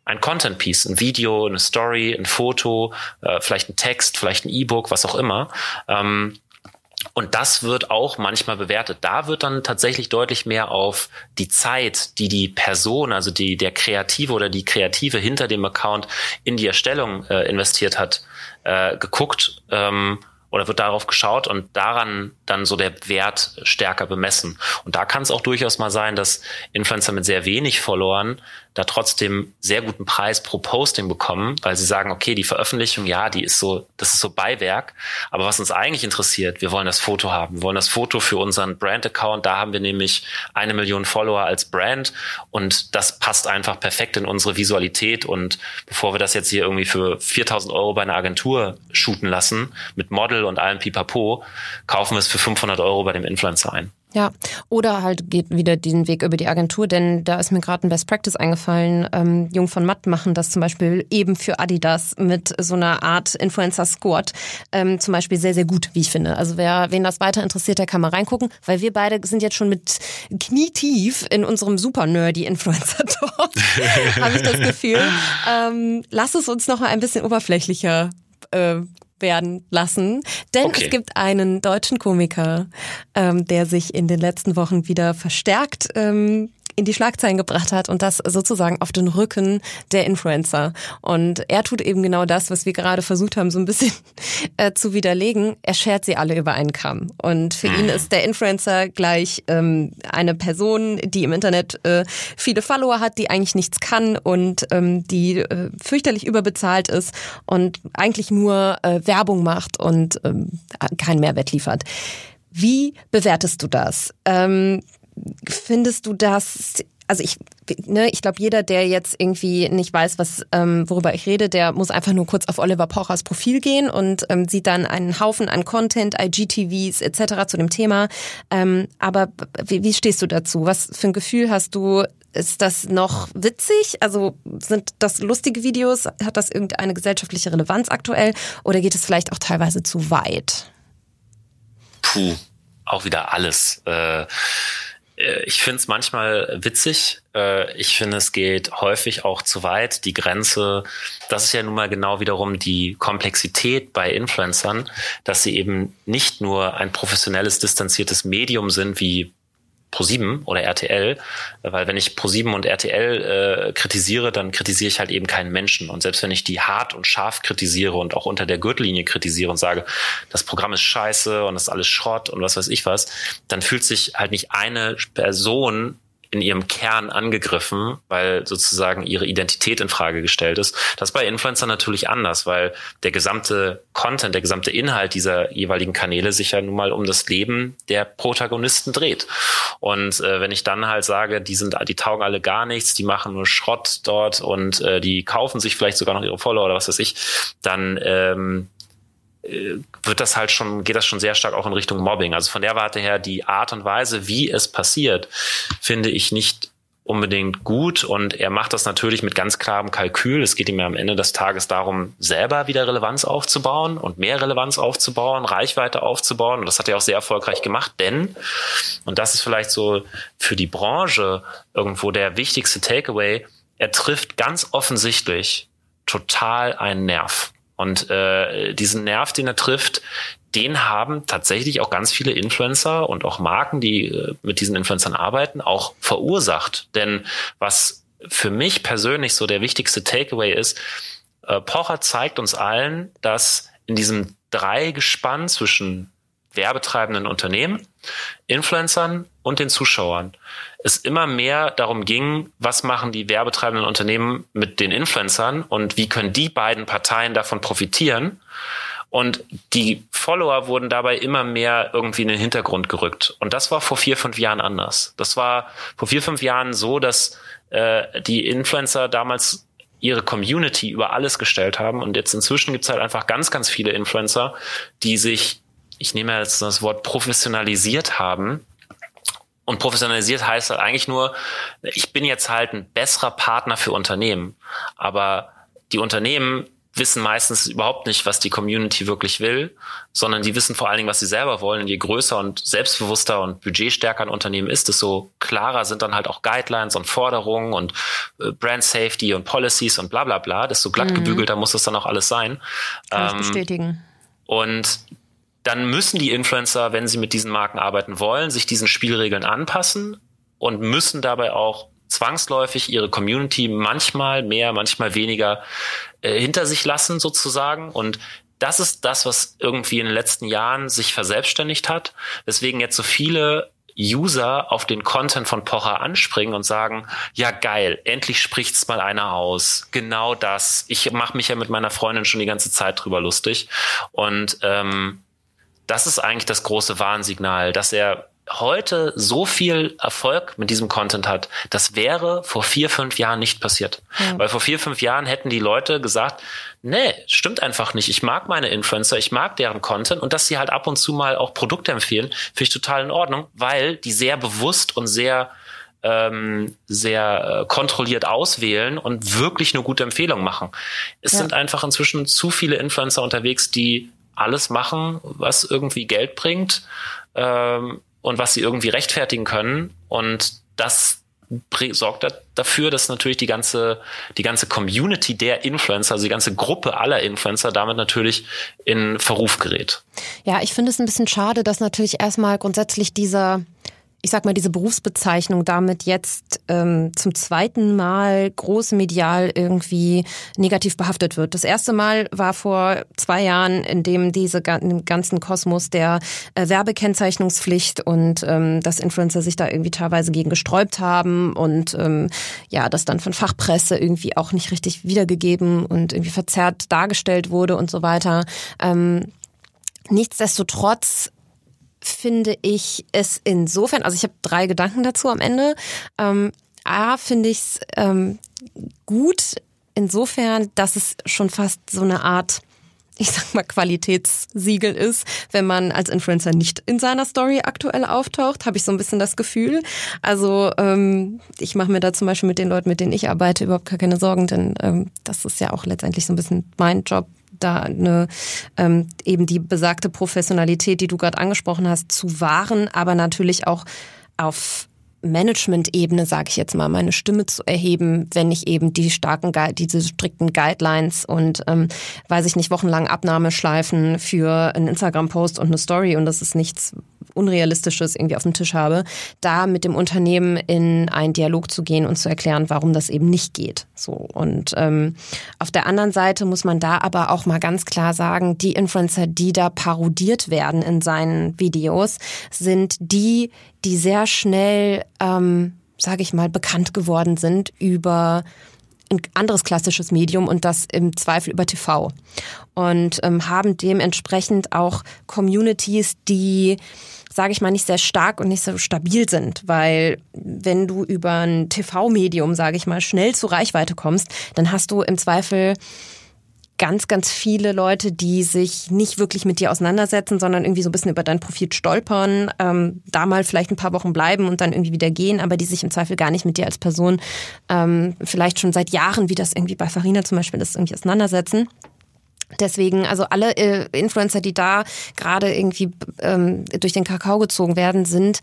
ein Content Piece, ein Video, eine Story, ein Foto, äh, vielleicht ein Text, vielleicht ein E-Book, was auch immer. Ähm, und das wird auch manchmal bewertet. Da wird dann tatsächlich deutlich mehr auf die Zeit, die die Person, also die, der Kreative oder die Kreative hinter dem Account in die Erstellung äh, investiert hat, äh, geguckt. Ähm, oder wird darauf geschaut und daran dann so der Wert stärker bemessen. Und da kann es auch durchaus mal sein, dass Influencer mit sehr wenig Followern da trotzdem sehr guten Preis pro Posting bekommen, weil sie sagen, okay, die Veröffentlichung, ja, die ist so, das ist so Beiwerk. Aber was uns eigentlich interessiert, wir wollen das Foto haben. Wir wollen das Foto für unseren Brand-Account. Da haben wir nämlich eine Million Follower als Brand und das passt einfach perfekt in unsere Visualität. Und bevor wir das jetzt hier irgendwie für 4000 Euro bei einer Agentur shooten lassen, mit Model und allem Pipapo, kaufen wir es für 500 Euro bei dem Influencer ein. Ja, oder halt geht wieder diesen Weg über die Agentur, denn da ist mir gerade ein Best Practice eingefallen. Ähm, Jung von Matt machen das zum Beispiel eben für Adidas mit so einer Art Influencer Squad ähm, zum Beispiel sehr, sehr gut, wie ich finde. Also wer wen das weiter interessiert, der kann mal reingucken, weil wir beide sind jetzt schon mit knietief in unserem super nerdy Influencer Talk, habe ich das Gefühl. Ähm, lass es uns noch ein bisschen oberflächlicher äh, werden lassen. Denn okay. es gibt einen deutschen Komiker, ähm, der sich in den letzten Wochen wieder verstärkt ähm, in die Schlagzeilen gebracht hat und das sozusagen auf den Rücken der Influencer. Und er tut eben genau das, was wir gerade versucht haben, so ein bisschen äh, zu widerlegen. Er schert sie alle über einen Kamm. Und für ihn ist der Influencer gleich ähm, eine Person, die im Internet äh, viele Follower hat, die eigentlich nichts kann und ähm, die äh, fürchterlich überbezahlt ist und eigentlich nur äh, Werbung macht und ähm, keinen Mehrwert liefert. Wie bewertest du das? Ähm, findest du das also ich, ne, ich glaube, jeder, der jetzt irgendwie nicht weiß, was, ähm, worüber ich rede, der muss einfach nur kurz auf Oliver Pochers Profil gehen und ähm, sieht dann einen Haufen an Content, IGTVs etc. zu dem Thema. Ähm, aber wie, wie stehst du dazu? Was für ein Gefühl hast du? Ist das noch witzig? Also sind das lustige Videos? Hat das irgendeine gesellschaftliche Relevanz aktuell? Oder geht es vielleicht auch teilweise zu weit? Puh, auch wieder alles. Äh ich finde es manchmal witzig. Äh, ich finde, es geht häufig auch zu weit. Die Grenze, das ist ja nun mal genau wiederum die Komplexität bei Influencern, dass sie eben nicht nur ein professionelles, distanziertes Medium sind, wie Pro7 oder RTL, weil wenn ich Pro7 und RTL äh, kritisiere, dann kritisiere ich halt eben keinen Menschen. Und selbst wenn ich die hart und scharf kritisiere und auch unter der Gürtellinie kritisiere und sage, das Programm ist scheiße und das ist alles Schrott und was weiß ich was, dann fühlt sich halt nicht eine Person in ihrem Kern angegriffen, weil sozusagen ihre Identität in Frage gestellt ist. Das ist bei Influencern natürlich anders, weil der gesamte Content, der gesamte Inhalt dieser jeweiligen Kanäle sich ja nun mal um das Leben der Protagonisten dreht. Und äh, wenn ich dann halt sage, die sind, die taugen alle gar nichts, die machen nur Schrott dort und äh, die kaufen sich vielleicht sogar noch ihre Follower oder was weiß ich, dann ähm, äh, wird das halt schon, geht das schon sehr stark auch in Richtung Mobbing. Also von der Warte her, die Art und Weise, wie es passiert, finde ich nicht unbedingt gut und er macht das natürlich mit ganz klarem Kalkül. Es geht ihm ja am Ende des Tages darum, selber wieder Relevanz aufzubauen und mehr Relevanz aufzubauen, Reichweite aufzubauen und das hat er auch sehr erfolgreich gemacht, denn, und das ist vielleicht so für die Branche irgendwo der wichtigste Takeaway, er trifft ganz offensichtlich total einen Nerv. Und äh, diesen Nerv, den er trifft, den haben tatsächlich auch ganz viele Influencer und auch Marken, die äh, mit diesen Influencern arbeiten, auch verursacht. Denn was für mich persönlich so der wichtigste Takeaway ist, äh, Pocher zeigt uns allen, dass in diesem Dreigespann zwischen werbetreibenden Unternehmen, Influencern und den Zuschauern es immer mehr darum ging, was machen die werbetreibenden Unternehmen mit den Influencern und wie können die beiden Parteien davon profitieren. Und die Follower wurden dabei immer mehr irgendwie in den Hintergrund gerückt. Und das war vor vier, fünf Jahren anders. Das war vor vier, fünf Jahren so, dass äh, die Influencer damals ihre Community über alles gestellt haben. Und jetzt inzwischen gibt es halt einfach ganz, ganz viele Influencer, die sich, ich nehme jetzt das Wort professionalisiert haben und professionalisiert heißt halt eigentlich nur, ich bin jetzt halt ein besserer Partner für Unternehmen. Aber die Unternehmen wissen meistens überhaupt nicht, was die Community wirklich will, sondern die wissen vor allen Dingen, was sie selber wollen. Und je größer und selbstbewusster und budgetstärker ein Unternehmen ist, desto klarer sind dann halt auch Guidelines und Forderungen und äh, Brand Safety und Policies und bla bla bla. Desto glatt gebügelter mhm. muss das dann auch alles sein. Kann ähm, ich bestätigen. Und dann müssen die Influencer, wenn sie mit diesen Marken arbeiten wollen, sich diesen Spielregeln anpassen und müssen dabei auch zwangsläufig ihre Community manchmal mehr, manchmal weniger äh, hinter sich lassen sozusagen. Und das ist das, was irgendwie in den letzten Jahren sich verselbstständigt hat, weswegen jetzt so viele User auf den Content von Pocher anspringen und sagen, ja geil, endlich spricht's mal einer aus. Genau das. Ich mache mich ja mit meiner Freundin schon die ganze Zeit drüber lustig. Und ähm, das ist eigentlich das große Warnsignal, dass er heute so viel Erfolg mit diesem Content hat, das wäre vor vier, fünf Jahren nicht passiert. Ja. Weil vor vier, fünf Jahren hätten die Leute gesagt, nee, stimmt einfach nicht. Ich mag meine Influencer, ich mag deren Content und dass sie halt ab und zu mal auch Produkte empfehlen, finde ich total in Ordnung, weil die sehr bewusst und sehr ähm, sehr äh, kontrolliert auswählen und wirklich eine gute Empfehlung machen. Es ja. sind einfach inzwischen zu viele Influencer unterwegs, die alles machen, was irgendwie Geld bringt ähm, und was sie irgendwie rechtfertigen können. Und das sorgt dafür, dass natürlich die ganze, die ganze Community der Influencer, also die ganze Gruppe aller Influencer damit natürlich in Verruf gerät. Ja, ich finde es ein bisschen schade, dass natürlich erstmal grundsätzlich dieser ich sag mal, diese Berufsbezeichnung damit jetzt ähm, zum zweiten Mal großmedial irgendwie negativ behaftet wird. Das erste Mal war vor zwei Jahren, in dem diese ganzen Kosmos der äh, Werbekennzeichnungspflicht und ähm, dass Influencer sich da irgendwie teilweise gegen gesträubt haben und ähm, ja, das dann von Fachpresse irgendwie auch nicht richtig wiedergegeben und irgendwie verzerrt dargestellt wurde und so weiter. Ähm, Nichtsdestotrotz finde ich es insofern, also ich habe drei Gedanken dazu am Ende. Ähm, A, finde ich es ähm, gut insofern, dass es schon fast so eine Art ich sag mal, Qualitätssiegel ist, wenn man als Influencer nicht in seiner Story aktuell auftaucht, habe ich so ein bisschen das Gefühl. Also ähm, ich mache mir da zum Beispiel mit den Leuten, mit denen ich arbeite, überhaupt gar keine Sorgen, denn ähm, das ist ja auch letztendlich so ein bisschen mein Job, da eine ähm, eben die besagte Professionalität, die du gerade angesprochen hast, zu wahren, aber natürlich auch auf Management-Ebene, sage ich jetzt mal, meine Stimme zu erheben, wenn ich eben die starken, diese strikten Guidelines und ähm, weiß ich nicht, wochenlang Abnahmeschleifen für einen Instagram-Post und eine Story und das ist nichts, Unrealistisches irgendwie auf dem Tisch habe, da mit dem Unternehmen in einen Dialog zu gehen und zu erklären, warum das eben nicht geht. So und ähm, auf der anderen Seite muss man da aber auch mal ganz klar sagen, die Influencer, die da parodiert werden in seinen Videos, sind die, die sehr schnell, ähm, sage ich mal, bekannt geworden sind über ein anderes klassisches Medium und das im Zweifel über TV. Und ähm, haben dementsprechend auch Communities, die sage ich mal, nicht sehr stark und nicht so stabil sind, weil wenn du über ein TV-Medium, sage ich mal, schnell zur Reichweite kommst, dann hast du im Zweifel ganz, ganz viele Leute, die sich nicht wirklich mit dir auseinandersetzen, sondern irgendwie so ein bisschen über dein Profil stolpern, ähm, da mal vielleicht ein paar Wochen bleiben und dann irgendwie wieder gehen, aber die sich im Zweifel gar nicht mit dir als Person ähm, vielleicht schon seit Jahren, wie das irgendwie bei Farina zum Beispiel ist, irgendwie auseinandersetzen. Deswegen, also alle äh, Influencer, die da gerade irgendwie ähm, durch den Kakao gezogen werden, sind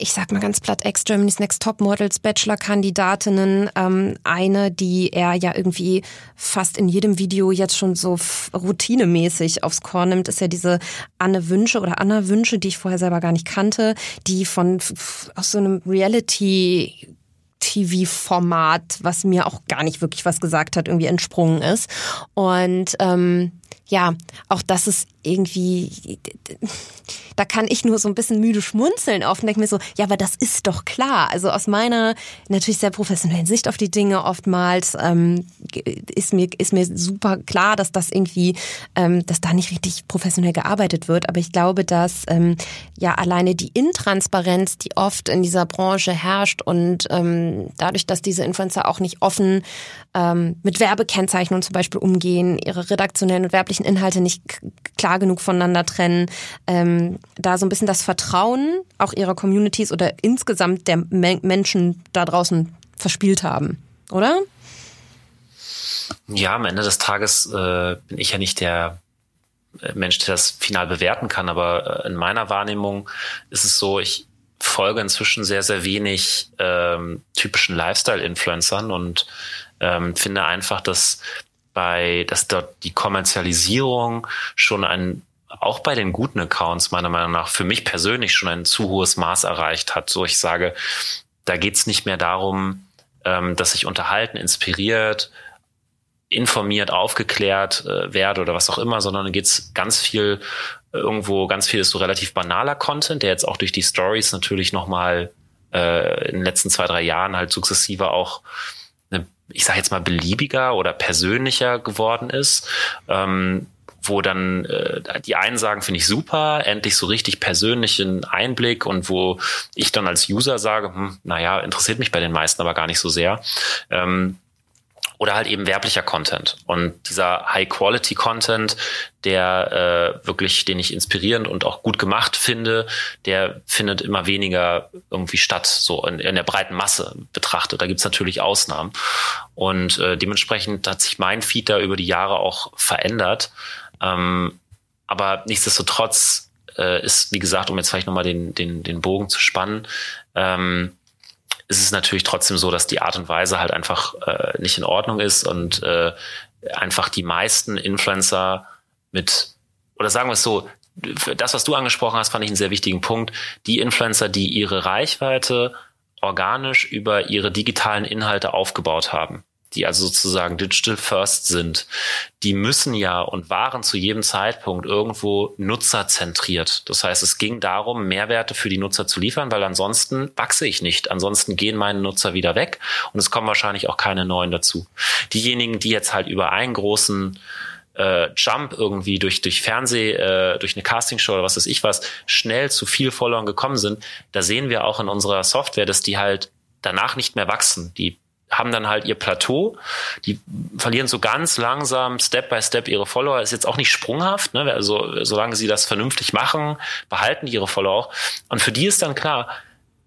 ich sag mal ganz platt, Ex-Germany's Next Top Models, Bachelor-Kandidatinnen. Ähm, eine, die er ja irgendwie fast in jedem Video jetzt schon so routinemäßig aufs Korn nimmt, ist ja diese Anne Wünsche oder Anna Wünsche, die ich vorher selber gar nicht kannte, die von aus so einem Reality TV-Format, was mir auch gar nicht wirklich was gesagt hat, irgendwie entsprungen ist. Und ähm, ja, auch das ist irgendwie, da kann ich nur so ein bisschen müde schmunzeln oft und denke mir so, ja, aber das ist doch klar. Also aus meiner natürlich sehr professionellen Sicht auf die Dinge oftmals ähm, ist mir ist mir super klar, dass das irgendwie, ähm, dass da nicht richtig professionell gearbeitet wird. Aber ich glaube, dass ähm, ja alleine die Intransparenz, die oft in dieser Branche herrscht und ähm, dadurch, dass diese Influencer auch nicht offen ähm, mit Werbekennzeichnungen zum Beispiel umgehen, ihre redaktionellen und werblichen Inhalte nicht klar genug voneinander trennen, ähm, da so ein bisschen das Vertrauen auch ihrer Communities oder insgesamt der Me Menschen da draußen verspielt haben, oder? Ja, am Ende des Tages äh, bin ich ja nicht der äh, Mensch, der das final bewerten kann, aber äh, in meiner Wahrnehmung ist es so, ich folge inzwischen sehr, sehr wenig ähm, typischen Lifestyle-Influencern und ähm, finde einfach, dass bei, dass dort die Kommerzialisierung schon ein auch bei den guten Accounts meiner Meinung nach für mich persönlich schon ein zu hohes Maß erreicht hat. So ich sage, da geht's nicht mehr darum, ähm, dass ich unterhalten, inspiriert, informiert, aufgeklärt äh, werde oder was auch immer, sondern da geht's ganz viel irgendwo, ganz viel ist so relativ banaler Content, der jetzt auch durch die Stories natürlich nochmal äh, in den letzten zwei, drei Jahren halt sukzessive auch ich sage jetzt mal beliebiger oder persönlicher geworden ist, ähm, wo dann äh, die einen sagen, finde ich super, endlich so richtig persönlichen Einblick und wo ich dann als User sage, hm, naja, interessiert mich bei den meisten aber gar nicht so sehr. Ähm, oder halt eben werblicher Content. Und dieser High-Quality-Content, der äh, wirklich, den ich inspirierend und auch gut gemacht finde, der findet immer weniger irgendwie statt, so in, in der breiten Masse betrachtet. Da gibt's natürlich Ausnahmen. Und äh, dementsprechend hat sich mein Feed da über die Jahre auch verändert. Ähm, aber nichtsdestotrotz äh, ist, wie gesagt, um jetzt vielleicht nochmal den, den, den Bogen zu spannen, ähm, ist es natürlich trotzdem so, dass die Art und Weise halt einfach äh, nicht in Ordnung ist und äh, einfach die meisten Influencer mit, oder sagen wir es so, das, was du angesprochen hast, fand ich einen sehr wichtigen Punkt. Die Influencer, die ihre Reichweite organisch über ihre digitalen Inhalte aufgebaut haben die also sozusagen digital first sind, die müssen ja und waren zu jedem Zeitpunkt irgendwo nutzerzentriert. Das heißt, es ging darum, Mehrwerte für die Nutzer zu liefern, weil ansonsten wachse ich nicht. Ansonsten gehen meine Nutzer wieder weg und es kommen wahrscheinlich auch keine neuen dazu. Diejenigen, die jetzt halt über einen großen äh, Jump irgendwie durch, durch Fernseh, äh, durch eine Castingshow oder was weiß ich was, schnell zu viel Followern gekommen sind, da sehen wir auch in unserer Software, dass die halt danach nicht mehr wachsen. Die haben dann halt ihr Plateau, die verlieren so ganz langsam, Step by Step ihre Follower, ist jetzt auch nicht sprunghaft, ne? also solange sie das vernünftig machen, behalten die ihre Follower auch. Und für die ist dann klar,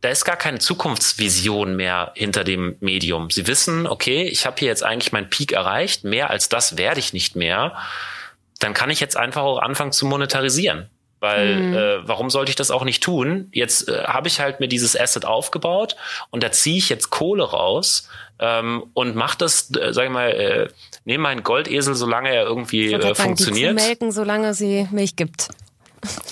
da ist gar keine Zukunftsvision mehr hinter dem Medium. Sie wissen, okay, ich habe hier jetzt eigentlich meinen Peak erreicht, mehr als das werde ich nicht mehr. Dann kann ich jetzt einfach auch anfangen zu monetarisieren. Weil mhm. äh, warum sollte ich das auch nicht tun? Jetzt äh, habe ich halt mir dieses Asset aufgebaut und da ziehe ich jetzt Kohle raus ähm, und mache das, äh, sag ich mal, äh, nehme meinen Goldesel, solange er irgendwie äh, funktioniert. Sagen, die melken, solange sie Milch gibt.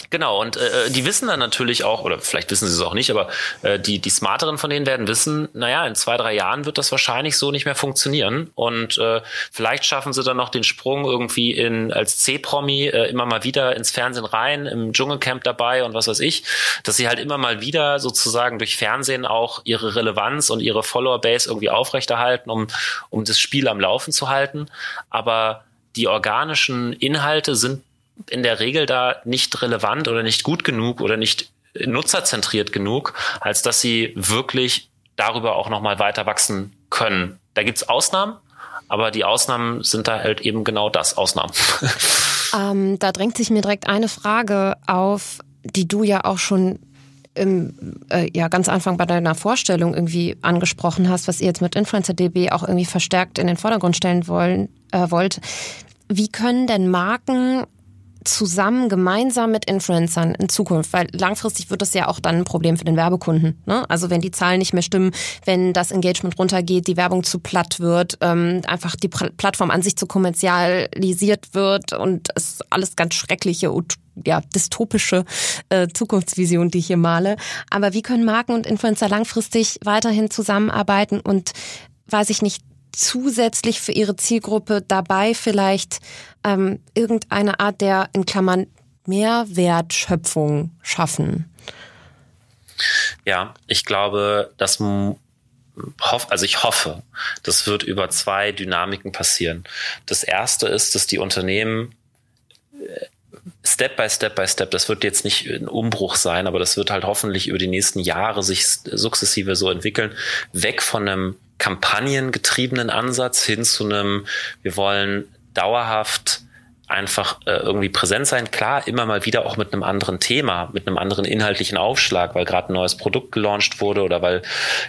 Genau, und äh, die wissen dann natürlich auch, oder vielleicht wissen sie es auch nicht, aber äh, die, die Smarteren von denen werden wissen, naja, in zwei, drei Jahren wird das wahrscheinlich so nicht mehr funktionieren. Und äh, vielleicht schaffen sie dann noch den Sprung irgendwie in als C-Promi äh, immer mal wieder ins Fernsehen rein, im Dschungelcamp dabei und was weiß ich, dass sie halt immer mal wieder sozusagen durch Fernsehen auch ihre Relevanz und ihre Follower-Base irgendwie aufrechterhalten, um, um das Spiel am Laufen zu halten. Aber die organischen Inhalte sind in der Regel da nicht relevant oder nicht gut genug oder nicht nutzerzentriert genug, als dass sie wirklich darüber auch nochmal weiter wachsen können. Da gibt's Ausnahmen, aber die Ausnahmen sind da halt eben genau das, Ausnahmen. Ähm, da drängt sich mir direkt eine Frage auf, die du ja auch schon im, äh, ja, ganz Anfang bei deiner Vorstellung irgendwie angesprochen hast, was ihr jetzt mit InfluencerDB auch irgendwie verstärkt in den Vordergrund stellen wollen, äh, wollt. Wie können denn Marken zusammen, gemeinsam mit Influencern in Zukunft? Weil langfristig wird das ja auch dann ein Problem für den Werbekunden. Ne? Also wenn die Zahlen nicht mehr stimmen, wenn das Engagement runtergeht, die Werbung zu platt wird, ähm, einfach die Plattform an sich zu kommerzialisiert wird und es alles ganz schreckliche ja, dystopische äh, Zukunftsvision, die ich hier male. Aber wie können Marken und Influencer langfristig weiterhin zusammenarbeiten und, weiß ich nicht, zusätzlich für ihre Zielgruppe dabei vielleicht ähm, irgendeine Art der in Klammern Mehrwertschöpfung schaffen? Ja, ich glaube, das also ich hoffe, das wird über zwei Dynamiken passieren. Das erste ist, dass die Unternehmen äh, Step by Step by Step, das wird jetzt nicht ein Umbruch sein, aber das wird halt hoffentlich über die nächsten Jahre sich sukzessive so entwickeln, weg von einem kampagnengetriebenen Ansatz hin zu einem, wir wollen dauerhaft einfach äh, irgendwie präsent sein. Klar, immer mal wieder auch mit einem anderen Thema, mit einem anderen inhaltlichen Aufschlag, weil gerade ein neues Produkt gelauncht wurde oder weil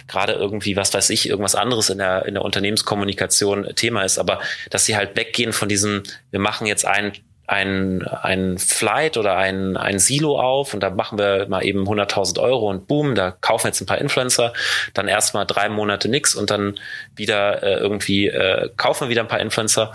gerade irgendwie, was weiß ich, irgendwas anderes in der, in der Unternehmenskommunikation Thema ist. Aber dass sie halt weggehen von diesem, wir machen jetzt ein ein, ein Flight oder ein, ein Silo auf und da machen wir mal eben 100.000 Euro und boom, da kaufen wir jetzt ein paar Influencer, dann erstmal drei Monate nix und dann wieder äh, irgendwie äh, kaufen wir wieder ein paar Influencer,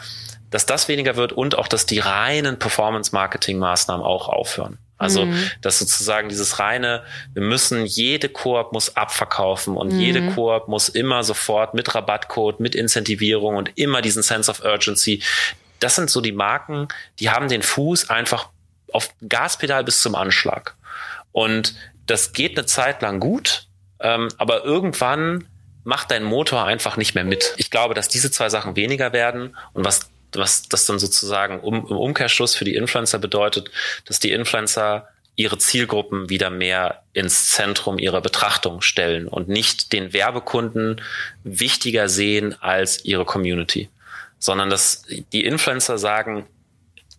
dass das weniger wird und auch, dass die reinen Performance-Marketing-Maßnahmen auch aufhören. Also, mhm. dass sozusagen dieses reine, wir müssen, jede Koop muss abverkaufen und mhm. jede Koop muss immer sofort mit Rabattcode, mit Incentivierung und immer diesen Sense of Urgency, das sind so die Marken, die haben den Fuß einfach auf Gaspedal bis zum Anschlag. Und das geht eine Zeit lang gut, ähm, aber irgendwann macht dein Motor einfach nicht mehr mit. Ich glaube, dass diese zwei Sachen weniger werden und was was das dann sozusagen um, im Umkehrschluss für die Influencer bedeutet, dass die Influencer ihre Zielgruppen wieder mehr ins Zentrum ihrer Betrachtung stellen und nicht den Werbekunden wichtiger sehen als ihre Community, sondern dass die Influencer sagen,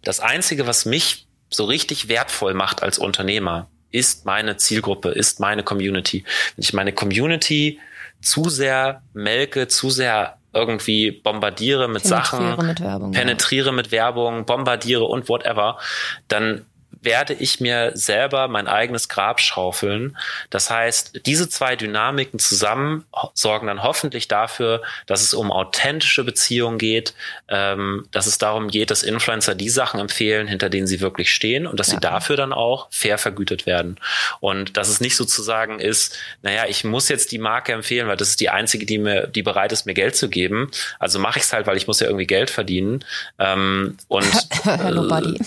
das Einzige, was mich so richtig wertvoll macht als Unternehmer, ist meine Zielgruppe, ist meine Community. Wenn ich meine Community zu sehr melke, zu sehr irgendwie bombardiere mit penetriere Sachen, mit Werbung, penetriere ja. mit Werbung, bombardiere und whatever, dann werde ich mir selber mein eigenes Grab schaufeln. Das heißt, diese zwei Dynamiken zusammen sorgen dann hoffentlich dafür, dass es um authentische Beziehungen geht, ähm, dass es darum geht, dass Influencer die Sachen empfehlen, hinter denen sie wirklich stehen und dass ja. sie dafür dann auch fair vergütet werden. Und dass es nicht sozusagen ist, naja, ich muss jetzt die Marke empfehlen, weil das ist die einzige, die mir, die bereit ist, mir Geld zu geben. Also mache ich es halt, weil ich muss ja irgendwie Geld verdienen. Ähm, und Hello, Buddy.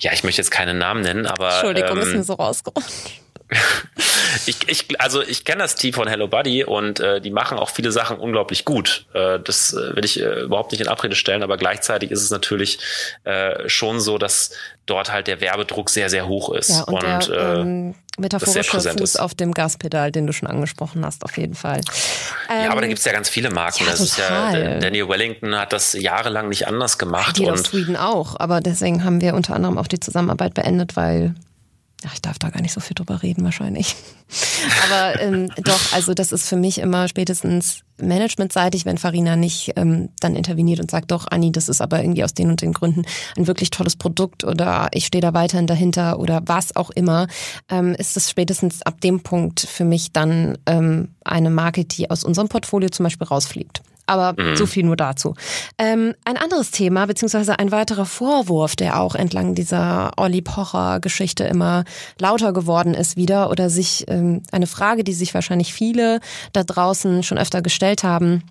Ja, ich möchte jetzt keinen Namen nennen, aber. Entschuldigung, ähm, ist mir so rausgerutscht. ich, ich, also ich kenne das Team von Hello Buddy und äh, die machen auch viele Sachen unglaublich gut. Äh, das äh, will ich äh, überhaupt nicht in Abrede stellen, aber gleichzeitig ist es natürlich äh, schon so, dass dort halt der Werbedruck sehr, sehr hoch ist. Ja, und, und der, äh, ähm, metaphorische Fuß ist. auf dem Gaspedal, den du schon angesprochen hast, auf jeden Fall. Ähm, ja, aber da ähm, gibt es ja ganz viele Marken. Ja, das ist ja, Daniel Wellington hat das jahrelang nicht anders gemacht. Die aus Sweden auch, aber deswegen haben wir unter anderem auch die Zusammenarbeit beendet, weil ja, ich darf da gar nicht so viel drüber reden wahrscheinlich. Aber ähm, doch, also das ist für mich immer spätestens managementseitig, wenn Farina nicht ähm, dann interveniert und sagt, doch, Anni, das ist aber irgendwie aus den und den Gründen ein wirklich tolles Produkt oder ich stehe da weiterhin dahinter oder was auch immer, ähm, ist es spätestens ab dem Punkt für mich dann ähm, eine Marke, die aus unserem Portfolio zum Beispiel rausfliegt. Aber mhm. so viel nur dazu. Ähm, ein anderes Thema, beziehungsweise ein weiterer Vorwurf, der auch entlang dieser Olli Pocher-Geschichte immer lauter geworden ist wieder oder sich ähm, eine Frage, die sich wahrscheinlich viele da draußen schon öfter gestellt haben.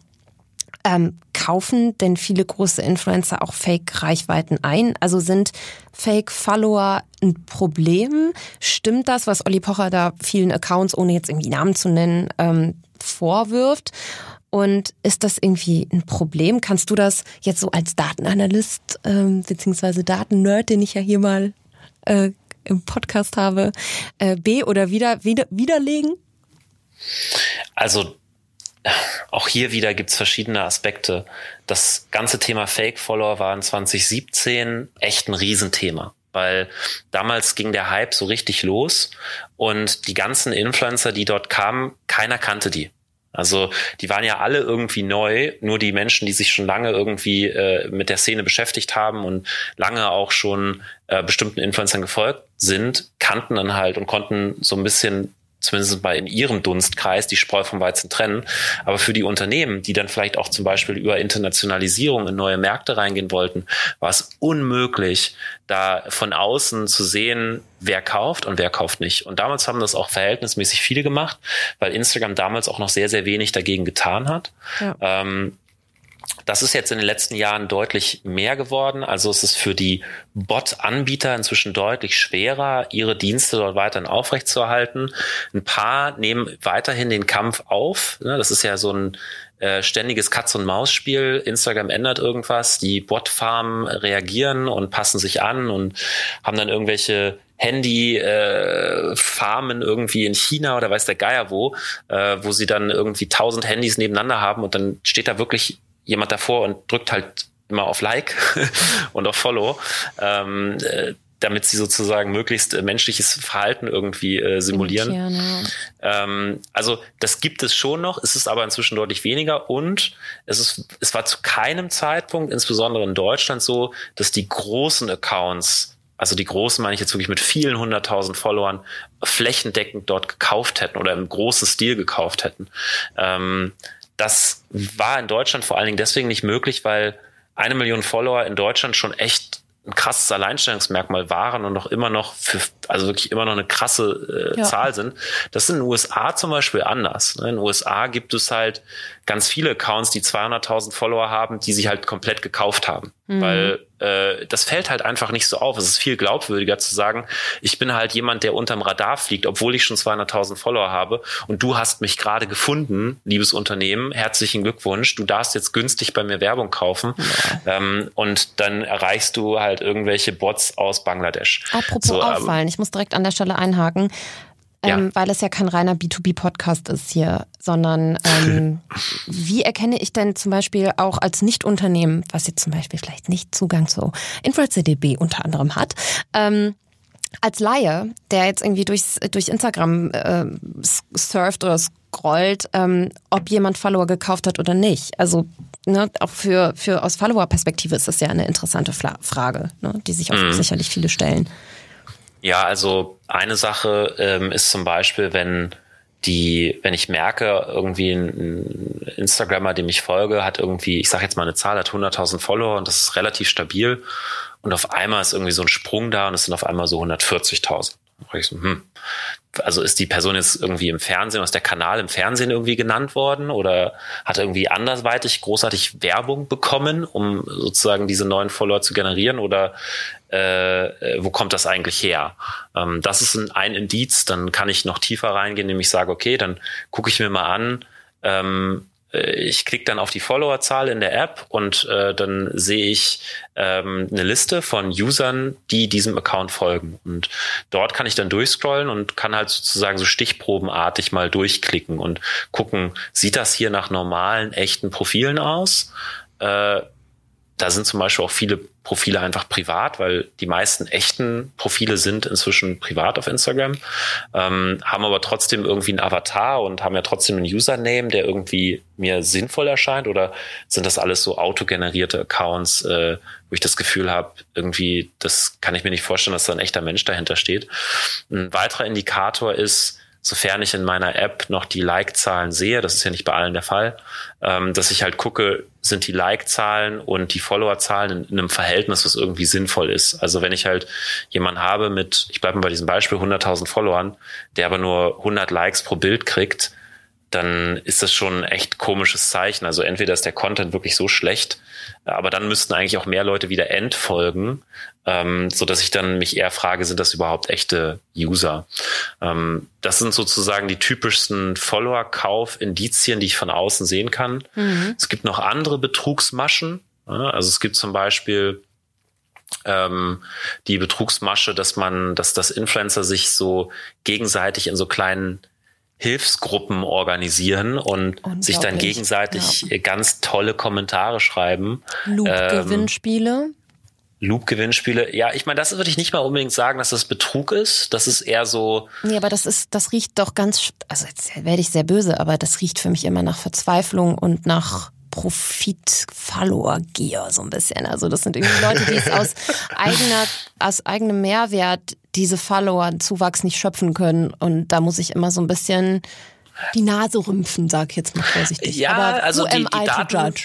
Ähm, kaufen denn viele große Influencer auch Fake-Reichweiten ein? Also sind Fake-Follower ein Problem? Stimmt das, was Olli Pocher da vielen Accounts, ohne jetzt irgendwie Namen zu nennen, ähm, vorwirft? Und ist das irgendwie ein Problem? Kannst du das jetzt so als Datenanalyst ähm, beziehungsweise Datennerd, den ich ja hier mal äh, im Podcast habe, äh, B oder wieder, wieder widerlegen? Also auch hier wieder gibt's verschiedene Aspekte. Das ganze Thema Fake-Follower war in 2017 echt ein Riesenthema weil damals ging der Hype so richtig los und die ganzen Influencer, die dort kamen, keiner kannte die. Also die waren ja alle irgendwie neu, nur die Menschen, die sich schon lange irgendwie äh, mit der Szene beschäftigt haben und lange auch schon äh, bestimmten Influencern gefolgt sind, kannten dann halt und konnten so ein bisschen zumindest bei in ihrem Dunstkreis die Spreu vom Weizen trennen. Aber für die Unternehmen, die dann vielleicht auch zum Beispiel über Internationalisierung in neue Märkte reingehen wollten, war es unmöglich, da von außen zu sehen, wer kauft und wer kauft nicht. Und damals haben das auch verhältnismäßig viele gemacht, weil Instagram damals auch noch sehr, sehr wenig dagegen getan hat. Ja. Ähm, das ist jetzt in den letzten Jahren deutlich mehr geworden. Also es ist für die Bot-Anbieter inzwischen deutlich schwerer, ihre Dienste dort weiterhin aufrechtzuerhalten. Ein paar nehmen weiterhin den Kampf auf. Ne, das ist ja so ein äh, ständiges Katz-und-Maus-Spiel. Instagram ändert irgendwas, die Bot-Farmen reagieren und passen sich an und haben dann irgendwelche Handy-Farmen äh, irgendwie in China oder weiß der Geier wo, äh, wo sie dann irgendwie tausend Handys nebeneinander haben und dann steht da wirklich jemand davor und drückt halt immer auf Like und auf Follow, ähm, äh, damit sie sozusagen möglichst äh, menschliches Verhalten irgendwie äh, simulieren. Ja. Ähm, also das gibt es schon noch, es ist aber inzwischen deutlich weniger und es ist, es war zu keinem Zeitpunkt, insbesondere in Deutschland, so, dass die großen Accounts also die großen meine ich jetzt wirklich mit vielen hunderttausend Followern, flächendeckend dort gekauft hätten oder im großen Stil gekauft hätten. Ähm, das war in Deutschland vor allen Dingen deswegen nicht möglich, weil eine Million Follower in Deutschland schon echt ein krasses Alleinstellungsmerkmal waren und noch immer noch für, also wirklich immer noch eine krasse äh, ja. Zahl sind. Das ist in den USA zum Beispiel anders. Ne? In den USA gibt es halt ganz viele Accounts, die 200.000 Follower haben, die sich halt komplett gekauft haben, mhm. weil äh, das fällt halt einfach nicht so auf. Es ist viel glaubwürdiger zu sagen, ich bin halt jemand, der unterm Radar fliegt, obwohl ich schon 200.000 Follower habe und du hast mich gerade gefunden, liebes Unternehmen, herzlichen Glückwunsch, du darfst jetzt günstig bei mir Werbung kaufen ja. ähm, und dann erreichst du halt irgendwelche Bots aus Bangladesch. Apropos so, auffallen, ich muss direkt an der Stelle einhaken. Ja. Ähm, weil es ja kein reiner B2B-Podcast ist hier, sondern ähm, wie erkenne ich denn zum Beispiel auch als Nicht-Unternehmen, was jetzt zum Beispiel vielleicht nicht Zugang zu InfluencerDB unter anderem hat, ähm, als Laie, der jetzt irgendwie durchs, durch Instagram äh, surft oder scrollt, ähm, ob jemand Follower gekauft hat oder nicht. Also ne, auch für, für aus Follower-Perspektive ist das ja eine interessante Frage, ne, die sich auch mhm. sicherlich viele stellen. Ja, also eine Sache ähm, ist zum Beispiel, wenn die, wenn ich merke, irgendwie ein Instagrammer, dem ich folge, hat irgendwie, ich sage jetzt mal eine Zahl, hat 100.000 Follower und das ist relativ stabil und auf einmal ist irgendwie so ein Sprung da und es sind auf einmal so 140.000. So, hm, also ist die Person jetzt irgendwie im Fernsehen, ist der Kanal im Fernsehen irgendwie genannt worden oder hat irgendwie andersweitig großartig Werbung bekommen, um sozusagen diese neuen Follower zu generieren oder äh, wo kommt das eigentlich her? Ähm, das ist ein, ein Indiz, dann kann ich noch tiefer reingehen, indem ich sage, okay, dann gucke ich mir mal an, ähm, äh, ich klicke dann auf die Followerzahl in der App und äh, dann sehe ich ähm, eine Liste von Usern, die diesem Account folgen. Und dort kann ich dann durchscrollen und kann halt sozusagen so stichprobenartig mal durchklicken und gucken, sieht das hier nach normalen, echten Profilen aus? Äh, da sind zum Beispiel auch viele Profile einfach privat, weil die meisten echten Profile sind inzwischen privat auf Instagram, ähm, haben aber trotzdem irgendwie einen Avatar und haben ja trotzdem einen Username, der irgendwie mir sinnvoll erscheint oder sind das alles so autogenerierte Accounts, äh, wo ich das Gefühl habe, irgendwie, das kann ich mir nicht vorstellen, dass da ein echter Mensch dahinter steht. Ein weiterer Indikator ist, sofern ich in meiner App noch die Like-Zahlen sehe, das ist ja nicht bei allen der Fall, ähm, dass ich halt gucke, sind die Like-Zahlen und die Follower-Zahlen in, in, einem Verhältnis, was irgendwie sinnvoll ist. Also wenn ich halt jemanden habe mit, ich bleibe mal bei diesem Beispiel, 100.000 Followern, der aber nur 100 Likes pro Bild kriegt, dann ist das schon ein echt komisches Zeichen. Also entweder ist der Content wirklich so schlecht, aber dann müssten eigentlich auch mehr Leute wieder entfolgen, ähm, so dass ich dann mich eher frage, sind das überhaupt echte User? Ähm, das sind sozusagen die typischsten Follower-Kauf-Indizien, die ich von außen sehen kann. Mhm. Es gibt noch andere Betrugsmaschen. Also es gibt zum Beispiel ähm, die Betrugsmasche, dass man, dass das Influencer sich so gegenseitig in so kleinen Hilfsgruppen organisieren und sich dann gegenseitig ja. ganz tolle Kommentare schreiben. Loop-Gewinnspiele. Ähm, Loop-Gewinnspiele. Ja, ich meine, das würde ich nicht mal unbedingt sagen, dass das Betrug ist. Das ist eher so. Nee, aber das ist, das riecht doch ganz, also jetzt werde ich sehr böse, aber das riecht für mich immer nach Verzweiflung und nach Profit-Follower-Gier so ein bisschen. Also das sind irgendwie Leute, die es aus eigener, aus eigenem Mehrwert diese Follower-Zuwachs nicht schöpfen können. Und da muss ich immer so ein bisschen die Nase rümpfen, sag ich jetzt mal vorsichtig. Ja, Aber also die, die, Daten,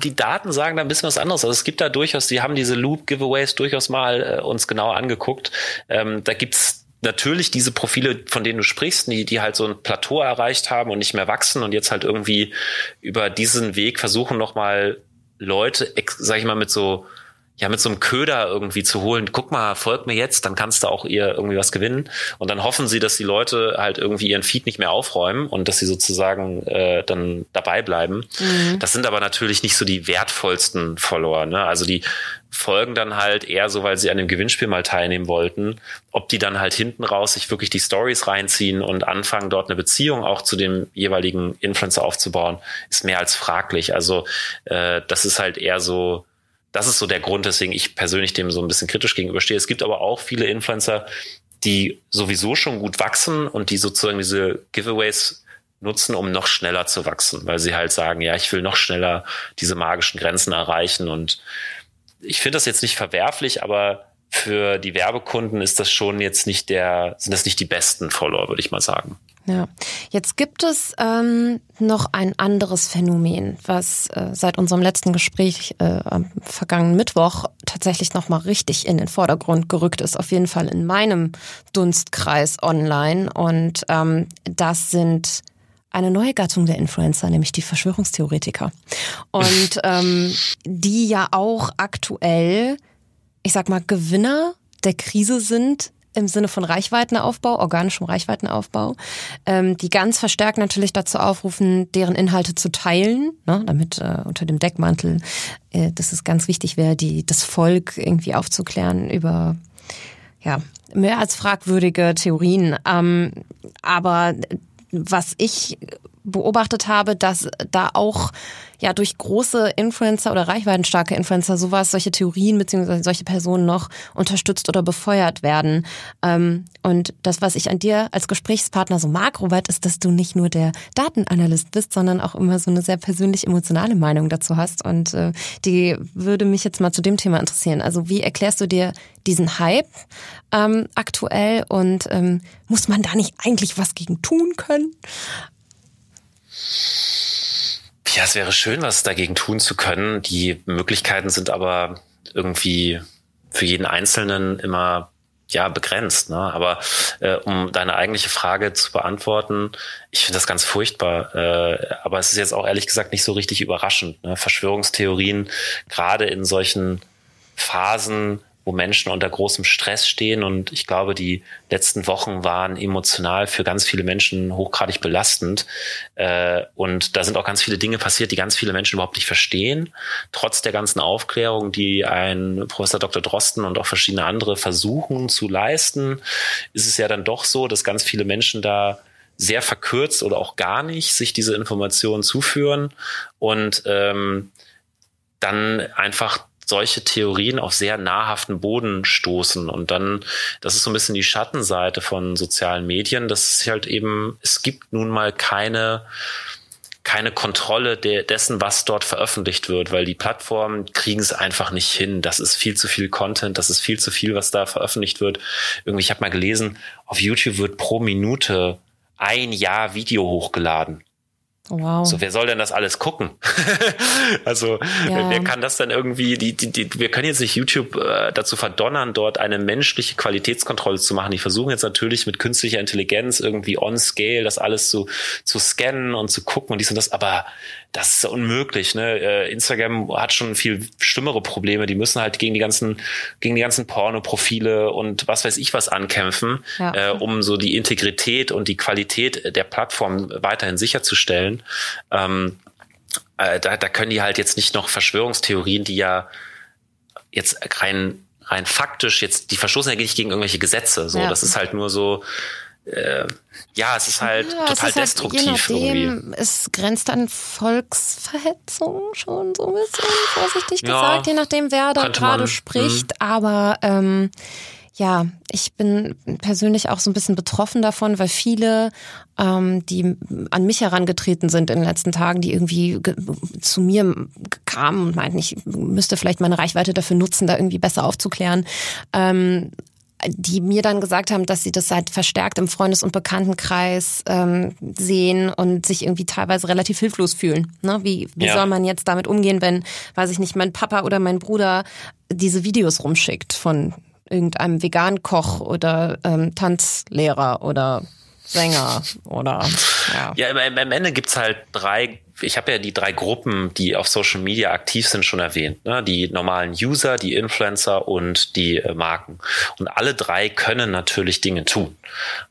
die Daten sagen da ein bisschen was anderes. Also es gibt da durchaus, die haben diese Loop-Giveaways durchaus mal äh, uns genauer angeguckt. Ähm, da gibt's natürlich diese Profile, von denen du sprichst, die, die halt so ein Plateau erreicht haben und nicht mehr wachsen und jetzt halt irgendwie über diesen Weg versuchen nochmal Leute, sag ich mal, mit so ja mit so einem Köder irgendwie zu holen, guck mal, folg mir jetzt, dann kannst du auch ihr irgendwie was gewinnen. Und dann hoffen sie, dass die Leute halt irgendwie ihren Feed nicht mehr aufräumen und dass sie sozusagen äh, dann dabei bleiben. Mhm. Das sind aber natürlich nicht so die wertvollsten Follower. Ne? Also die folgen dann halt eher so, weil sie an dem Gewinnspiel mal teilnehmen wollten. Ob die dann halt hinten raus sich wirklich die Stories reinziehen und anfangen, dort eine Beziehung auch zu dem jeweiligen Influencer aufzubauen, ist mehr als fraglich. Also äh, das ist halt eher so, das ist so der Grund, weswegen ich persönlich dem so ein bisschen kritisch gegenüberstehe. Es gibt aber auch viele Influencer, die sowieso schon gut wachsen und die sozusagen diese Giveaways nutzen, um noch schneller zu wachsen, weil sie halt sagen, ja, ich will noch schneller diese magischen Grenzen erreichen. Und ich finde das jetzt nicht verwerflich, aber für die Werbekunden ist das schon jetzt nicht der, sind das nicht die besten Follower, würde ich mal sagen. Ja, jetzt gibt es ähm, noch ein anderes Phänomen, was äh, seit unserem letzten Gespräch äh, am vergangenen Mittwoch tatsächlich noch mal richtig in den Vordergrund gerückt ist. Auf jeden Fall in meinem Dunstkreis online und ähm, das sind eine neue Gattung der Influencer, nämlich die Verschwörungstheoretiker. Und ähm, die ja auch aktuell ich sag mal, Gewinner der Krise sind im Sinne von Reichweitenaufbau, organischem Reichweitenaufbau, ähm, die ganz verstärkt natürlich dazu aufrufen, deren Inhalte zu teilen, ne, damit äh, unter dem Deckmantel, äh, dass es ganz wichtig wäre, die das Volk irgendwie aufzuklären über ja mehr als fragwürdige Theorien. Ähm, aber was ich beobachtet habe, dass da auch ja durch große Influencer oder reichweitenstarke Influencer sowas, solche Theorien beziehungsweise solche Personen noch unterstützt oder befeuert werden. Ähm, und das, was ich an dir als Gesprächspartner so mag, Robert, ist, dass du nicht nur der Datenanalyst bist, sondern auch immer so eine sehr persönlich emotionale Meinung dazu hast. Und äh, die würde mich jetzt mal zu dem Thema interessieren. Also wie erklärst du dir diesen Hype ähm, aktuell und ähm, muss man da nicht eigentlich was gegen tun können? Ja, es wäre schön, was dagegen tun zu können. Die Möglichkeiten sind aber irgendwie für jeden Einzelnen immer ja begrenzt. Ne? Aber äh, um deine eigentliche Frage zu beantworten, ich finde das ganz furchtbar. Äh, aber es ist jetzt auch ehrlich gesagt nicht so richtig überraschend. Ne? Verschwörungstheorien, gerade in solchen Phasen, wo Menschen unter großem Stress stehen. Und ich glaube, die letzten Wochen waren emotional für ganz viele Menschen hochgradig belastend. Äh, und da sind auch ganz viele Dinge passiert, die ganz viele Menschen überhaupt nicht verstehen. Trotz der ganzen Aufklärung, die ein Professor Dr. Drosten und auch verschiedene andere versuchen zu leisten, ist es ja dann doch so, dass ganz viele Menschen da sehr verkürzt oder auch gar nicht sich diese Informationen zuführen und ähm, dann einfach solche Theorien auf sehr nahrhaften Boden stoßen. Und dann, das ist so ein bisschen die Schattenseite von sozialen Medien, dass es halt eben, es gibt nun mal keine, keine Kontrolle de dessen, was dort veröffentlicht wird, weil die Plattformen kriegen es einfach nicht hin. Das ist viel zu viel Content, das ist viel zu viel, was da veröffentlicht wird. Irgendwie, ich habe mal gelesen, auf YouTube wird pro Minute ein Jahr Video hochgeladen. Wow. So, wer soll denn das alles gucken? also, ja. wer kann das denn irgendwie, die, die, die, wir können jetzt nicht YouTube äh, dazu verdonnern, dort eine menschliche Qualitätskontrolle zu machen. Die versuchen jetzt natürlich mit künstlicher Intelligenz irgendwie on scale das alles zu, zu scannen und zu gucken und dies und das, aber das ist unmöglich. Ne? Äh, Instagram hat schon viel schlimmere Probleme. Die müssen halt gegen die ganzen, gegen die ganzen Porno-Profile und was weiß ich was ankämpfen, ja. äh, um so die Integrität und die Qualität der Plattform weiterhin sicherzustellen. Ähm, äh, da, da können die halt jetzt nicht noch Verschwörungstheorien, die ja jetzt rein rein faktisch jetzt die verstoßen ja nicht gegen irgendwelche Gesetze. So, ja. das ist halt nur so äh, ja, es ist halt ja, total ist halt, destruktiv je nachdem, irgendwie. Es grenzt an Volksverhetzung schon so ein bisschen, vorsichtig ja, gesagt, je nachdem, wer da gerade spricht. Mh. Aber ähm, ja, ich bin persönlich auch so ein bisschen betroffen davon, weil viele, ähm, die an mich herangetreten sind in den letzten Tagen, die irgendwie zu mir kamen und meinten, ich müsste vielleicht meine Reichweite dafür nutzen, da irgendwie besser aufzuklären, ähm, die mir dann gesagt haben, dass sie das halt verstärkt im Freundes- und Bekanntenkreis ähm, sehen und sich irgendwie teilweise relativ hilflos fühlen. Ne? Wie, wie ja. soll man jetzt damit umgehen, wenn, weiß ich nicht, mein Papa oder mein Bruder diese Videos rumschickt von irgendeinem Vegan-Koch oder ähm, Tanzlehrer oder Sänger oder ja. Ja, am Ende gibt's halt drei ich habe ja die drei Gruppen, die auf Social Media aktiv sind, schon erwähnt. Ne? Die normalen User, die Influencer und die äh, Marken. Und alle drei können natürlich Dinge tun.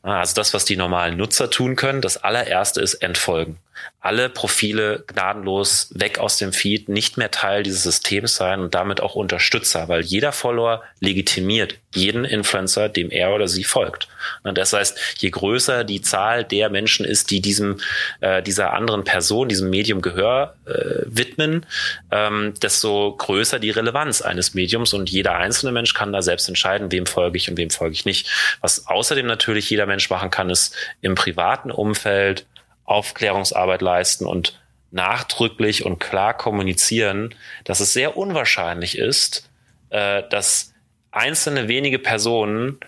Also das, was die normalen Nutzer tun können, das allererste ist entfolgen alle Profile gnadenlos weg aus dem Feed, nicht mehr Teil dieses Systems sein und damit auch Unterstützer, weil jeder Follower legitimiert jeden Influencer, dem er oder sie folgt. Und das heißt, je größer die Zahl der Menschen ist, die diesem äh, dieser anderen Person, diesem Medium Gehör äh, widmen, ähm, desto größer die Relevanz eines Mediums und jeder einzelne Mensch kann da selbst entscheiden, wem folge ich und wem folge ich nicht. Was außerdem natürlich jeder Mensch machen kann, ist im privaten Umfeld Aufklärungsarbeit leisten und nachdrücklich und klar kommunizieren, dass es sehr unwahrscheinlich ist, äh, dass einzelne wenige Personen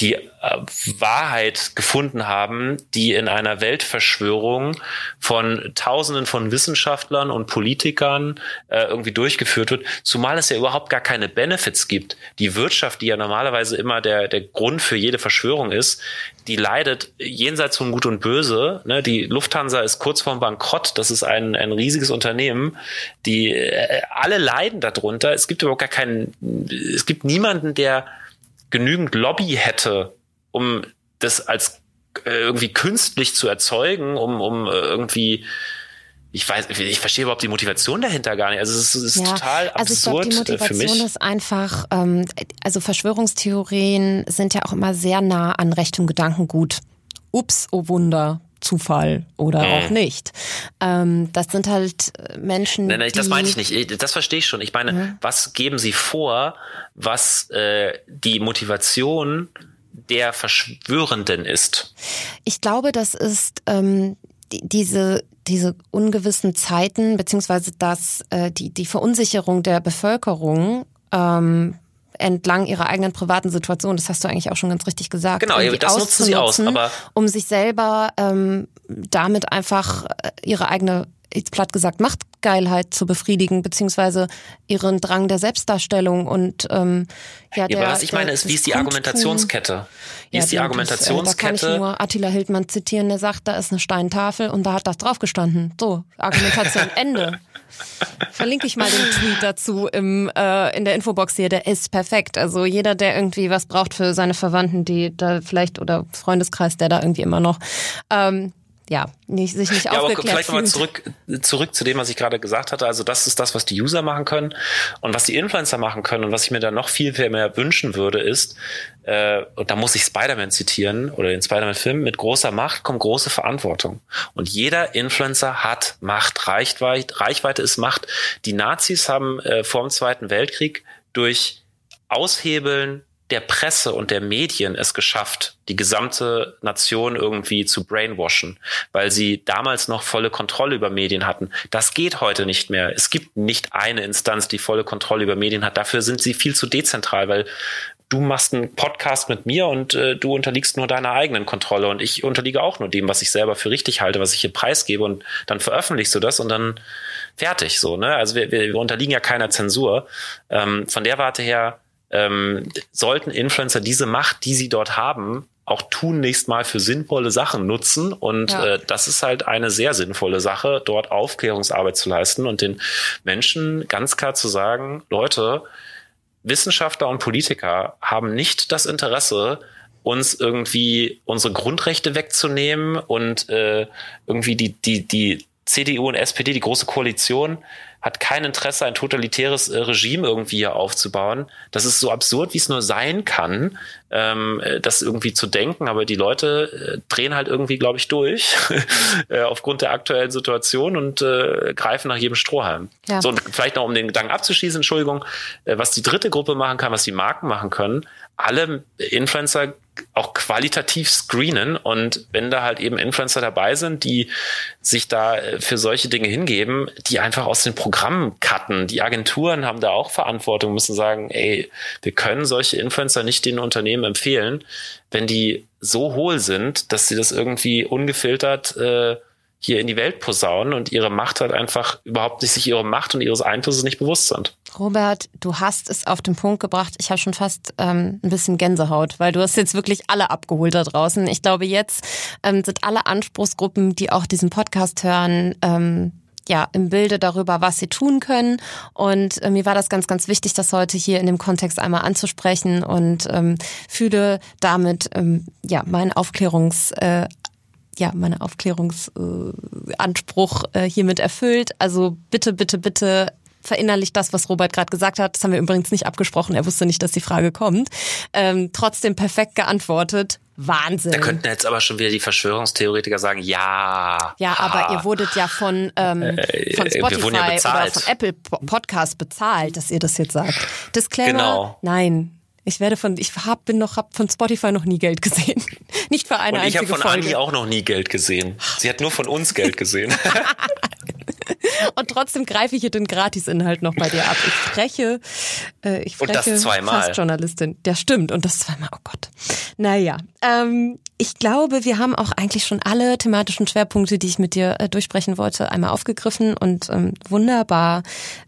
die äh, Wahrheit gefunden haben, die in einer Weltverschwörung von Tausenden von Wissenschaftlern und Politikern äh, irgendwie durchgeführt wird, zumal es ja überhaupt gar keine Benefits gibt. Die Wirtschaft, die ja normalerweise immer der, der Grund für jede Verschwörung ist, die leidet jenseits von Gut und Böse. Ne? Die Lufthansa ist kurz vorm Bankrott. Das ist ein, ein riesiges Unternehmen. Die äh, alle leiden darunter. Es gibt überhaupt gar keinen, es gibt niemanden, der genügend Lobby hätte, um das als äh, irgendwie künstlich zu erzeugen, um, um äh, irgendwie ich weiß, ich verstehe überhaupt die Motivation dahinter gar nicht. Also es ist, es ist ja, total absurd also ich glaub, die Motivation für mich. ist einfach, ähm, also Verschwörungstheorien sind ja auch immer sehr nah an Recht und Gedankengut. Ups, oh Wunder, Zufall oder mhm. auch nicht. Ähm, das sind halt Menschen. Nein, nein, das meine ich nicht. Das verstehe ich schon. Ich meine, mhm. was geben sie vor, was äh, die Motivation der Verschwörenden ist? Ich glaube, das ist ähm, die, diese diese ungewissen Zeiten beziehungsweise das äh, die die Verunsicherung der Bevölkerung ähm, entlang ihrer eigenen privaten Situation, das hast du eigentlich auch schon ganz richtig gesagt. Genau, das nutzen sie aus, aber um sich selber ähm, damit einfach äh, ihre eigene jetzt platt gesagt, Machtgeilheit zu befriedigen, beziehungsweise ihren Drang der Selbstdarstellung und ähm, ja, der, ja, aber was ich meine ist, wie ist die Argumentationskette? Wie ja, ist die Argumentationskette? Das, äh, da kann ich nur Attila Hildmann zitieren, der sagt, da ist eine Steintafel und da hat das drauf gestanden. So, Argumentation Ende. Verlinke ich mal den Tweet dazu im, äh, in der Infobox hier, der ist perfekt. Also jeder, der irgendwie was braucht für seine Verwandten, die da vielleicht oder Freundeskreis, der da irgendwie immer noch ähm, ja, nicht, sich nicht ja, aufgeklärt aber vielleicht nochmal zurück, zurück zu dem, was ich gerade gesagt hatte. Also das ist das, was die User machen können und was die Influencer machen können und was ich mir da noch viel, viel mehr wünschen würde, ist, äh, und da muss ich Spider-Man zitieren oder den Spider-Man-Film, mit großer Macht kommt große Verantwortung. Und jeder Influencer hat Macht, Reichweite, Reichweite ist Macht. Die Nazis haben äh, vor dem Zweiten Weltkrieg durch Aushebeln der Presse und der Medien es geschafft, die gesamte Nation irgendwie zu brainwashen, weil sie damals noch volle Kontrolle über Medien hatten. Das geht heute nicht mehr. Es gibt nicht eine Instanz, die volle Kontrolle über Medien hat. Dafür sind sie viel zu dezentral, weil du machst einen Podcast mit mir und äh, du unterliegst nur deiner eigenen Kontrolle und ich unterliege auch nur dem, was ich selber für richtig halte, was ich hier preisgebe und dann veröffentlichst du das und dann fertig so. Ne? Also wir, wir unterliegen ja keiner Zensur. Ähm, von der Warte her ähm, sollten Influencer diese Macht, die sie dort haben, auch tunlichst mal für sinnvolle Sachen nutzen. Und ja. äh, das ist halt eine sehr sinnvolle Sache, dort Aufklärungsarbeit zu leisten und den Menschen ganz klar zu sagen, Leute, Wissenschaftler und Politiker haben nicht das Interesse, uns irgendwie unsere Grundrechte wegzunehmen und äh, irgendwie die, die, die CDU und SPD, die große Koalition, hat kein Interesse, ein totalitäres äh, Regime irgendwie hier aufzubauen. Das ist so absurd, wie es nur sein kann, ähm, äh, das irgendwie zu denken. Aber die Leute äh, drehen halt irgendwie, glaube ich, durch äh, aufgrund der aktuellen Situation und äh, greifen nach jedem Strohhalm. Ja. So, und vielleicht noch, um den Gedanken abzuschließen, Entschuldigung, äh, was die dritte Gruppe machen kann, was die Marken machen können. Alle Influencer auch qualitativ screenen und wenn da halt eben Influencer dabei sind, die sich da äh, für solche Dinge hingeben, die einfach aus den Programmen cutten. Die Agenturen haben da auch Verantwortung, müssen sagen, ey, wir können solche Influencer nicht den Unternehmen empfehlen, wenn die so hohl sind, dass sie das irgendwie ungefiltert äh, hier in die Welt posaunen und ihre Macht halt einfach überhaupt nicht sich ihre Macht und ihres Einflusses nicht bewusst sind. Robert, du hast es auf den Punkt gebracht. Ich habe schon fast ähm, ein bisschen Gänsehaut, weil du hast jetzt wirklich alle abgeholt da draußen. Ich glaube, jetzt ähm, sind alle Anspruchsgruppen, die auch diesen Podcast hören, ähm, ja, im Bilde darüber, was sie tun können. Und äh, mir war das ganz, ganz wichtig, das heute hier in dem Kontext einmal anzusprechen und ähm, fühle damit ähm, ja meinen äh, ja, meine Aufklärungsanspruch äh, hiermit erfüllt. Also bitte, bitte, bitte verinnerlicht das, was Robert gerade gesagt hat. Das haben wir übrigens nicht abgesprochen. Er wusste nicht, dass die Frage kommt. Ähm, trotzdem perfekt geantwortet. Wahnsinn. Da könnten jetzt aber schon wieder die Verschwörungstheoretiker sagen, ja. Ja, aber ihr wurdet ja von, ähm, äh, von Spotify ja oder von Apple Podcast bezahlt, dass ihr das jetzt sagt. Disclaimer, genau. nein. Ich werde von, ich hab, bin noch, hab von Spotify noch nie Geld gesehen. Nicht für eine Und ich einzige habe von Folge. Anni auch noch nie Geld gesehen. Sie hat nur von uns Geld gesehen. Und trotzdem greife ich hier den Gratisinhalt noch bei dir ab. Ich freche, äh, ich freche und das zweimal. fast Journalistin. Der stimmt und das zweimal. Oh Gott. Naja, ähm, ich glaube, wir haben auch eigentlich schon alle thematischen Schwerpunkte, die ich mit dir äh, durchsprechen wollte, einmal aufgegriffen und ähm, wunderbar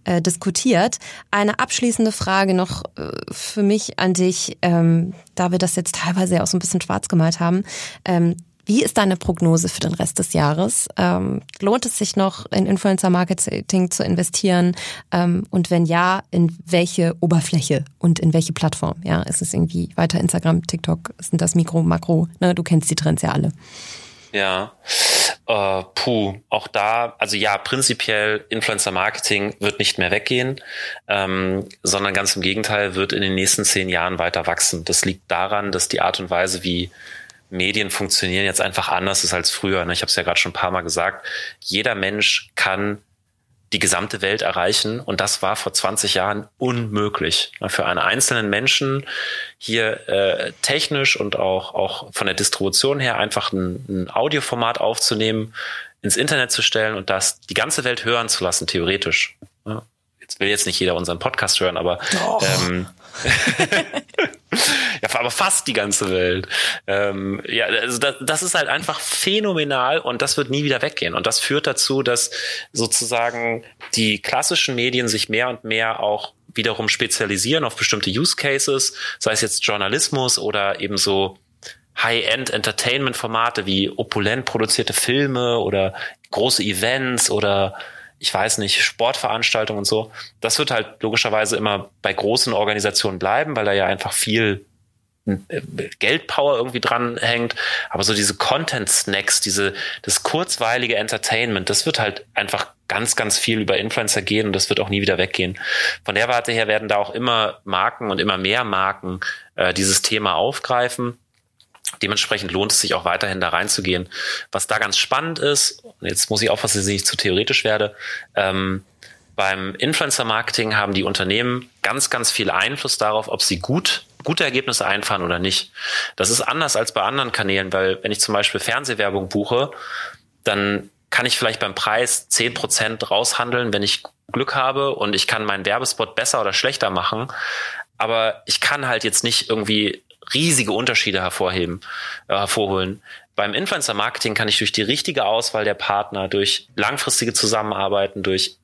äh, diskutiert. Eine abschließende Frage noch äh, für mich an dich, ähm, da wir das jetzt teilweise ja auch so ein bisschen schwarz gemalt haben. Ähm, wie ist deine Prognose für den Rest des Jahres? Ähm, lohnt es sich noch in Influencer-Marketing zu investieren? Ähm, und wenn ja, in welche Oberfläche und in welche Plattform? Ja, ist es irgendwie weiter Instagram, TikTok? Sind das Mikro, Makro? Ne, du kennst die Trends ja alle. Ja, äh, puh, auch da, also ja, prinzipiell Influencer-Marketing wird nicht mehr weggehen, ähm, sondern ganz im Gegenteil wird in den nächsten zehn Jahren weiter wachsen. Das liegt daran, dass die Art und Weise, wie Medien funktionieren jetzt einfach anders ist als früher. Ne? Ich habe es ja gerade schon ein paar Mal gesagt. Jeder Mensch kann die gesamte Welt erreichen und das war vor 20 Jahren unmöglich. Ne? Für einen einzelnen Menschen hier äh, technisch und auch, auch von der Distribution her einfach ein, ein Audioformat aufzunehmen, ins Internet zu stellen und das die ganze Welt hören zu lassen, theoretisch. Ne? Jetzt will jetzt nicht jeder unseren Podcast hören, aber ähm, ja, aber fast die ganze Welt. Ähm, ja, also das, das ist halt einfach phänomenal und das wird nie wieder weggehen. Und das führt dazu, dass sozusagen die klassischen Medien sich mehr und mehr auch wiederum spezialisieren auf bestimmte Use Cases, sei es jetzt Journalismus oder eben so High-End Entertainment-Formate wie opulent produzierte Filme oder große Events oder ich weiß nicht, Sportveranstaltungen und so. Das wird halt logischerweise immer bei großen Organisationen bleiben, weil da ja einfach viel äh, Geldpower irgendwie dran hängt, aber so diese Content-Snacks, diese, das kurzweilige Entertainment, das wird halt einfach ganz, ganz viel über Influencer gehen und das wird auch nie wieder weggehen. Von der Warte her werden da auch immer Marken und immer mehr Marken äh, dieses Thema aufgreifen. Dementsprechend lohnt es sich auch weiterhin da reinzugehen. Was da ganz spannend ist, jetzt muss ich aufpassen, dass ich nicht zu theoretisch werde, ähm, beim Influencer-Marketing haben die Unternehmen ganz, ganz viel Einfluss darauf, ob sie gut, gute Ergebnisse einfahren oder nicht. Das ist anders als bei anderen Kanälen, weil wenn ich zum Beispiel Fernsehwerbung buche, dann kann ich vielleicht beim Preis zehn Prozent raushandeln, wenn ich Glück habe und ich kann meinen Werbespot besser oder schlechter machen. Aber ich kann halt jetzt nicht irgendwie riesige Unterschiede hervorheben, äh, hervorholen. Beim Influencer-Marketing kann ich durch die richtige Auswahl der Partner, durch langfristige Zusammenarbeiten, durch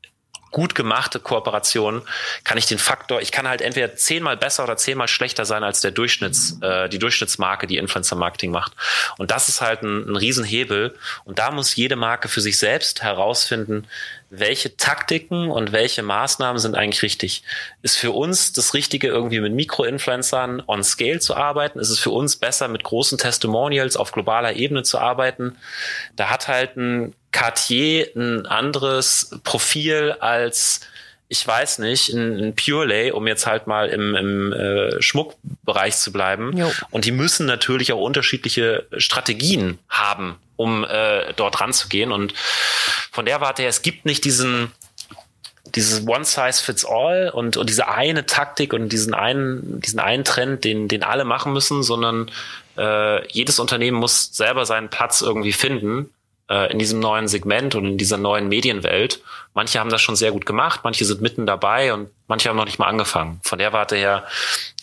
gut gemachte Kooperationen kann ich den Faktor, ich kann halt entweder zehnmal besser oder zehnmal schlechter sein als der Durchschnitts, äh, die Durchschnittsmarke, die Influencer Marketing macht. Und das ist halt ein, ein Riesenhebel. Und da muss jede Marke für sich selbst herausfinden, welche Taktiken und welche Maßnahmen sind eigentlich richtig? Ist für uns das Richtige, irgendwie mit Mikroinfluencern on Scale zu arbeiten? Ist es für uns besser, mit großen Testimonials auf globaler Ebene zu arbeiten? Da hat halt ein Cartier ein anderes Profil als ich weiß nicht, ein, ein Purelay, um jetzt halt mal im, im äh, Schmuckbereich zu bleiben. Jo. Und die müssen natürlich auch unterschiedliche Strategien haben, um äh, dort ranzugehen. Und von der Warte her, es gibt nicht diesen dieses One Size Fits All und, und diese eine Taktik und diesen einen, diesen einen Trend, den, den alle machen müssen, sondern äh, jedes Unternehmen muss selber seinen Platz irgendwie finden äh, in diesem neuen Segment und in dieser neuen Medienwelt. Manche haben das schon sehr gut gemacht, manche sind mitten dabei und manche haben noch nicht mal angefangen. Von der Warte her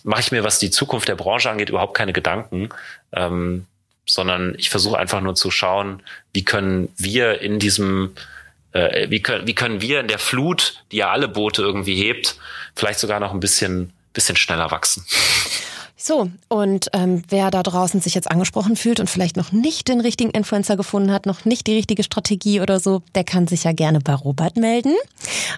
mache ich mir, was die Zukunft der Branche angeht, überhaupt keine Gedanken. Ähm, sondern ich versuche einfach nur zu schauen, wie können wir in diesem, äh, wie, können, wie können wir in der Flut, die ja alle Boote irgendwie hebt, vielleicht sogar noch ein bisschen, bisschen schneller wachsen. So, und ähm, wer da draußen sich jetzt angesprochen fühlt und vielleicht noch nicht den richtigen Influencer gefunden hat, noch nicht die richtige Strategie oder so, der kann sich ja gerne bei Robert melden.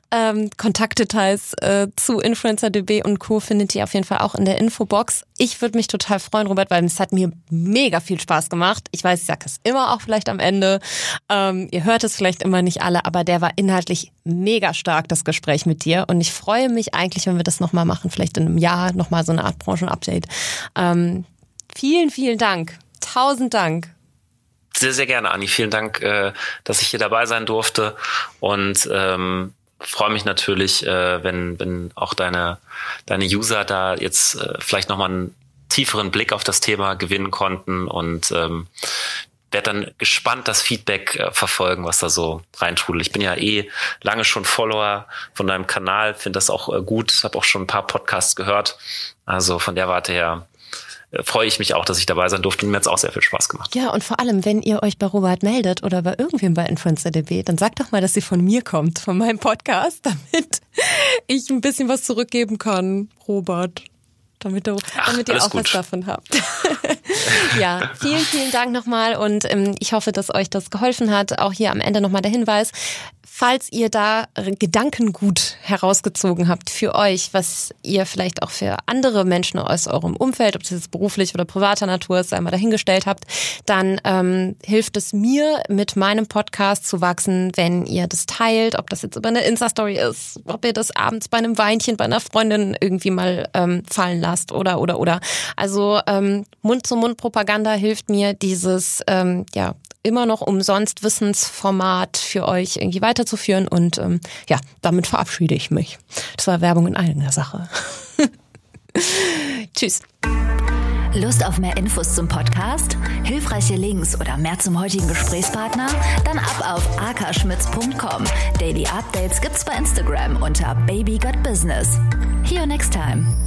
Ähm, Kontaktdetails äh, zu InfluencerDB und Co. findet ihr auf jeden Fall auch in der Infobox. Ich würde mich total freuen, Robert, weil es hat mir mega viel Spaß gemacht. Ich weiß, ich sage es immer auch vielleicht am Ende. Ähm, ihr hört es vielleicht immer nicht alle, aber der war inhaltlich mega stark, das Gespräch mit dir. Und ich freue mich eigentlich, wenn wir das nochmal machen, vielleicht in einem Jahr nochmal so eine Art Branchenupdate. Ähm, vielen, vielen Dank. Tausend Dank. Sehr, sehr gerne, Anni. Vielen Dank, äh, dass ich hier dabei sein durfte. Und ähm, freue mich natürlich, äh, wenn, wenn auch deine, deine User da jetzt äh, vielleicht nochmal einen tieferen Blick auf das Thema gewinnen konnten. Und ähm, werde dann gespannt das Feedback äh, verfolgen, was da so reintrudelt. Ich bin ja eh lange schon Follower von deinem Kanal, finde das auch äh, gut, habe auch schon ein paar Podcasts gehört. Also von der Warte her äh, freue ich mich auch, dass ich dabei sein durfte und mir hat es auch sehr viel Spaß gemacht. Ja, und vor allem, wenn ihr euch bei Robert meldet oder bei irgendwem bei InfluencerDB, dann sagt doch mal, dass sie von mir kommt, von meinem Podcast, damit ich ein bisschen was zurückgeben kann, Robert damit, du, Ach, damit ihr auch gut. was davon habt. ja, vielen, vielen Dank nochmal und ähm, ich hoffe, dass euch das geholfen hat. Auch hier am Ende nochmal der Hinweis falls ihr da Gedankengut herausgezogen habt für euch, was ihr vielleicht auch für andere Menschen aus eurem Umfeld, ob das jetzt beruflich oder privater Natur ist, einmal dahingestellt habt, dann ähm, hilft es mir, mit meinem Podcast zu wachsen, wenn ihr das teilt, ob das jetzt über eine Insta-Story ist, ob ihr das abends bei einem Weinchen bei einer Freundin irgendwie mal ähm, fallen lasst oder oder oder. Also ähm, Mund-zu-Mund-Propaganda hilft mir, dieses ähm, ja immer noch umsonst Wissensformat für euch irgendwie weiterzuführen. Und ähm, ja, damit verabschiede ich mich. Das war Werbung in eigener Sache. Tschüss. Lust auf mehr Infos zum Podcast? Hilfreiche Links oder mehr zum heutigen Gesprächspartner? Dann ab auf akaschmitz.com. Daily Updates gibt's bei Instagram unter Baby Got Business. See you next time.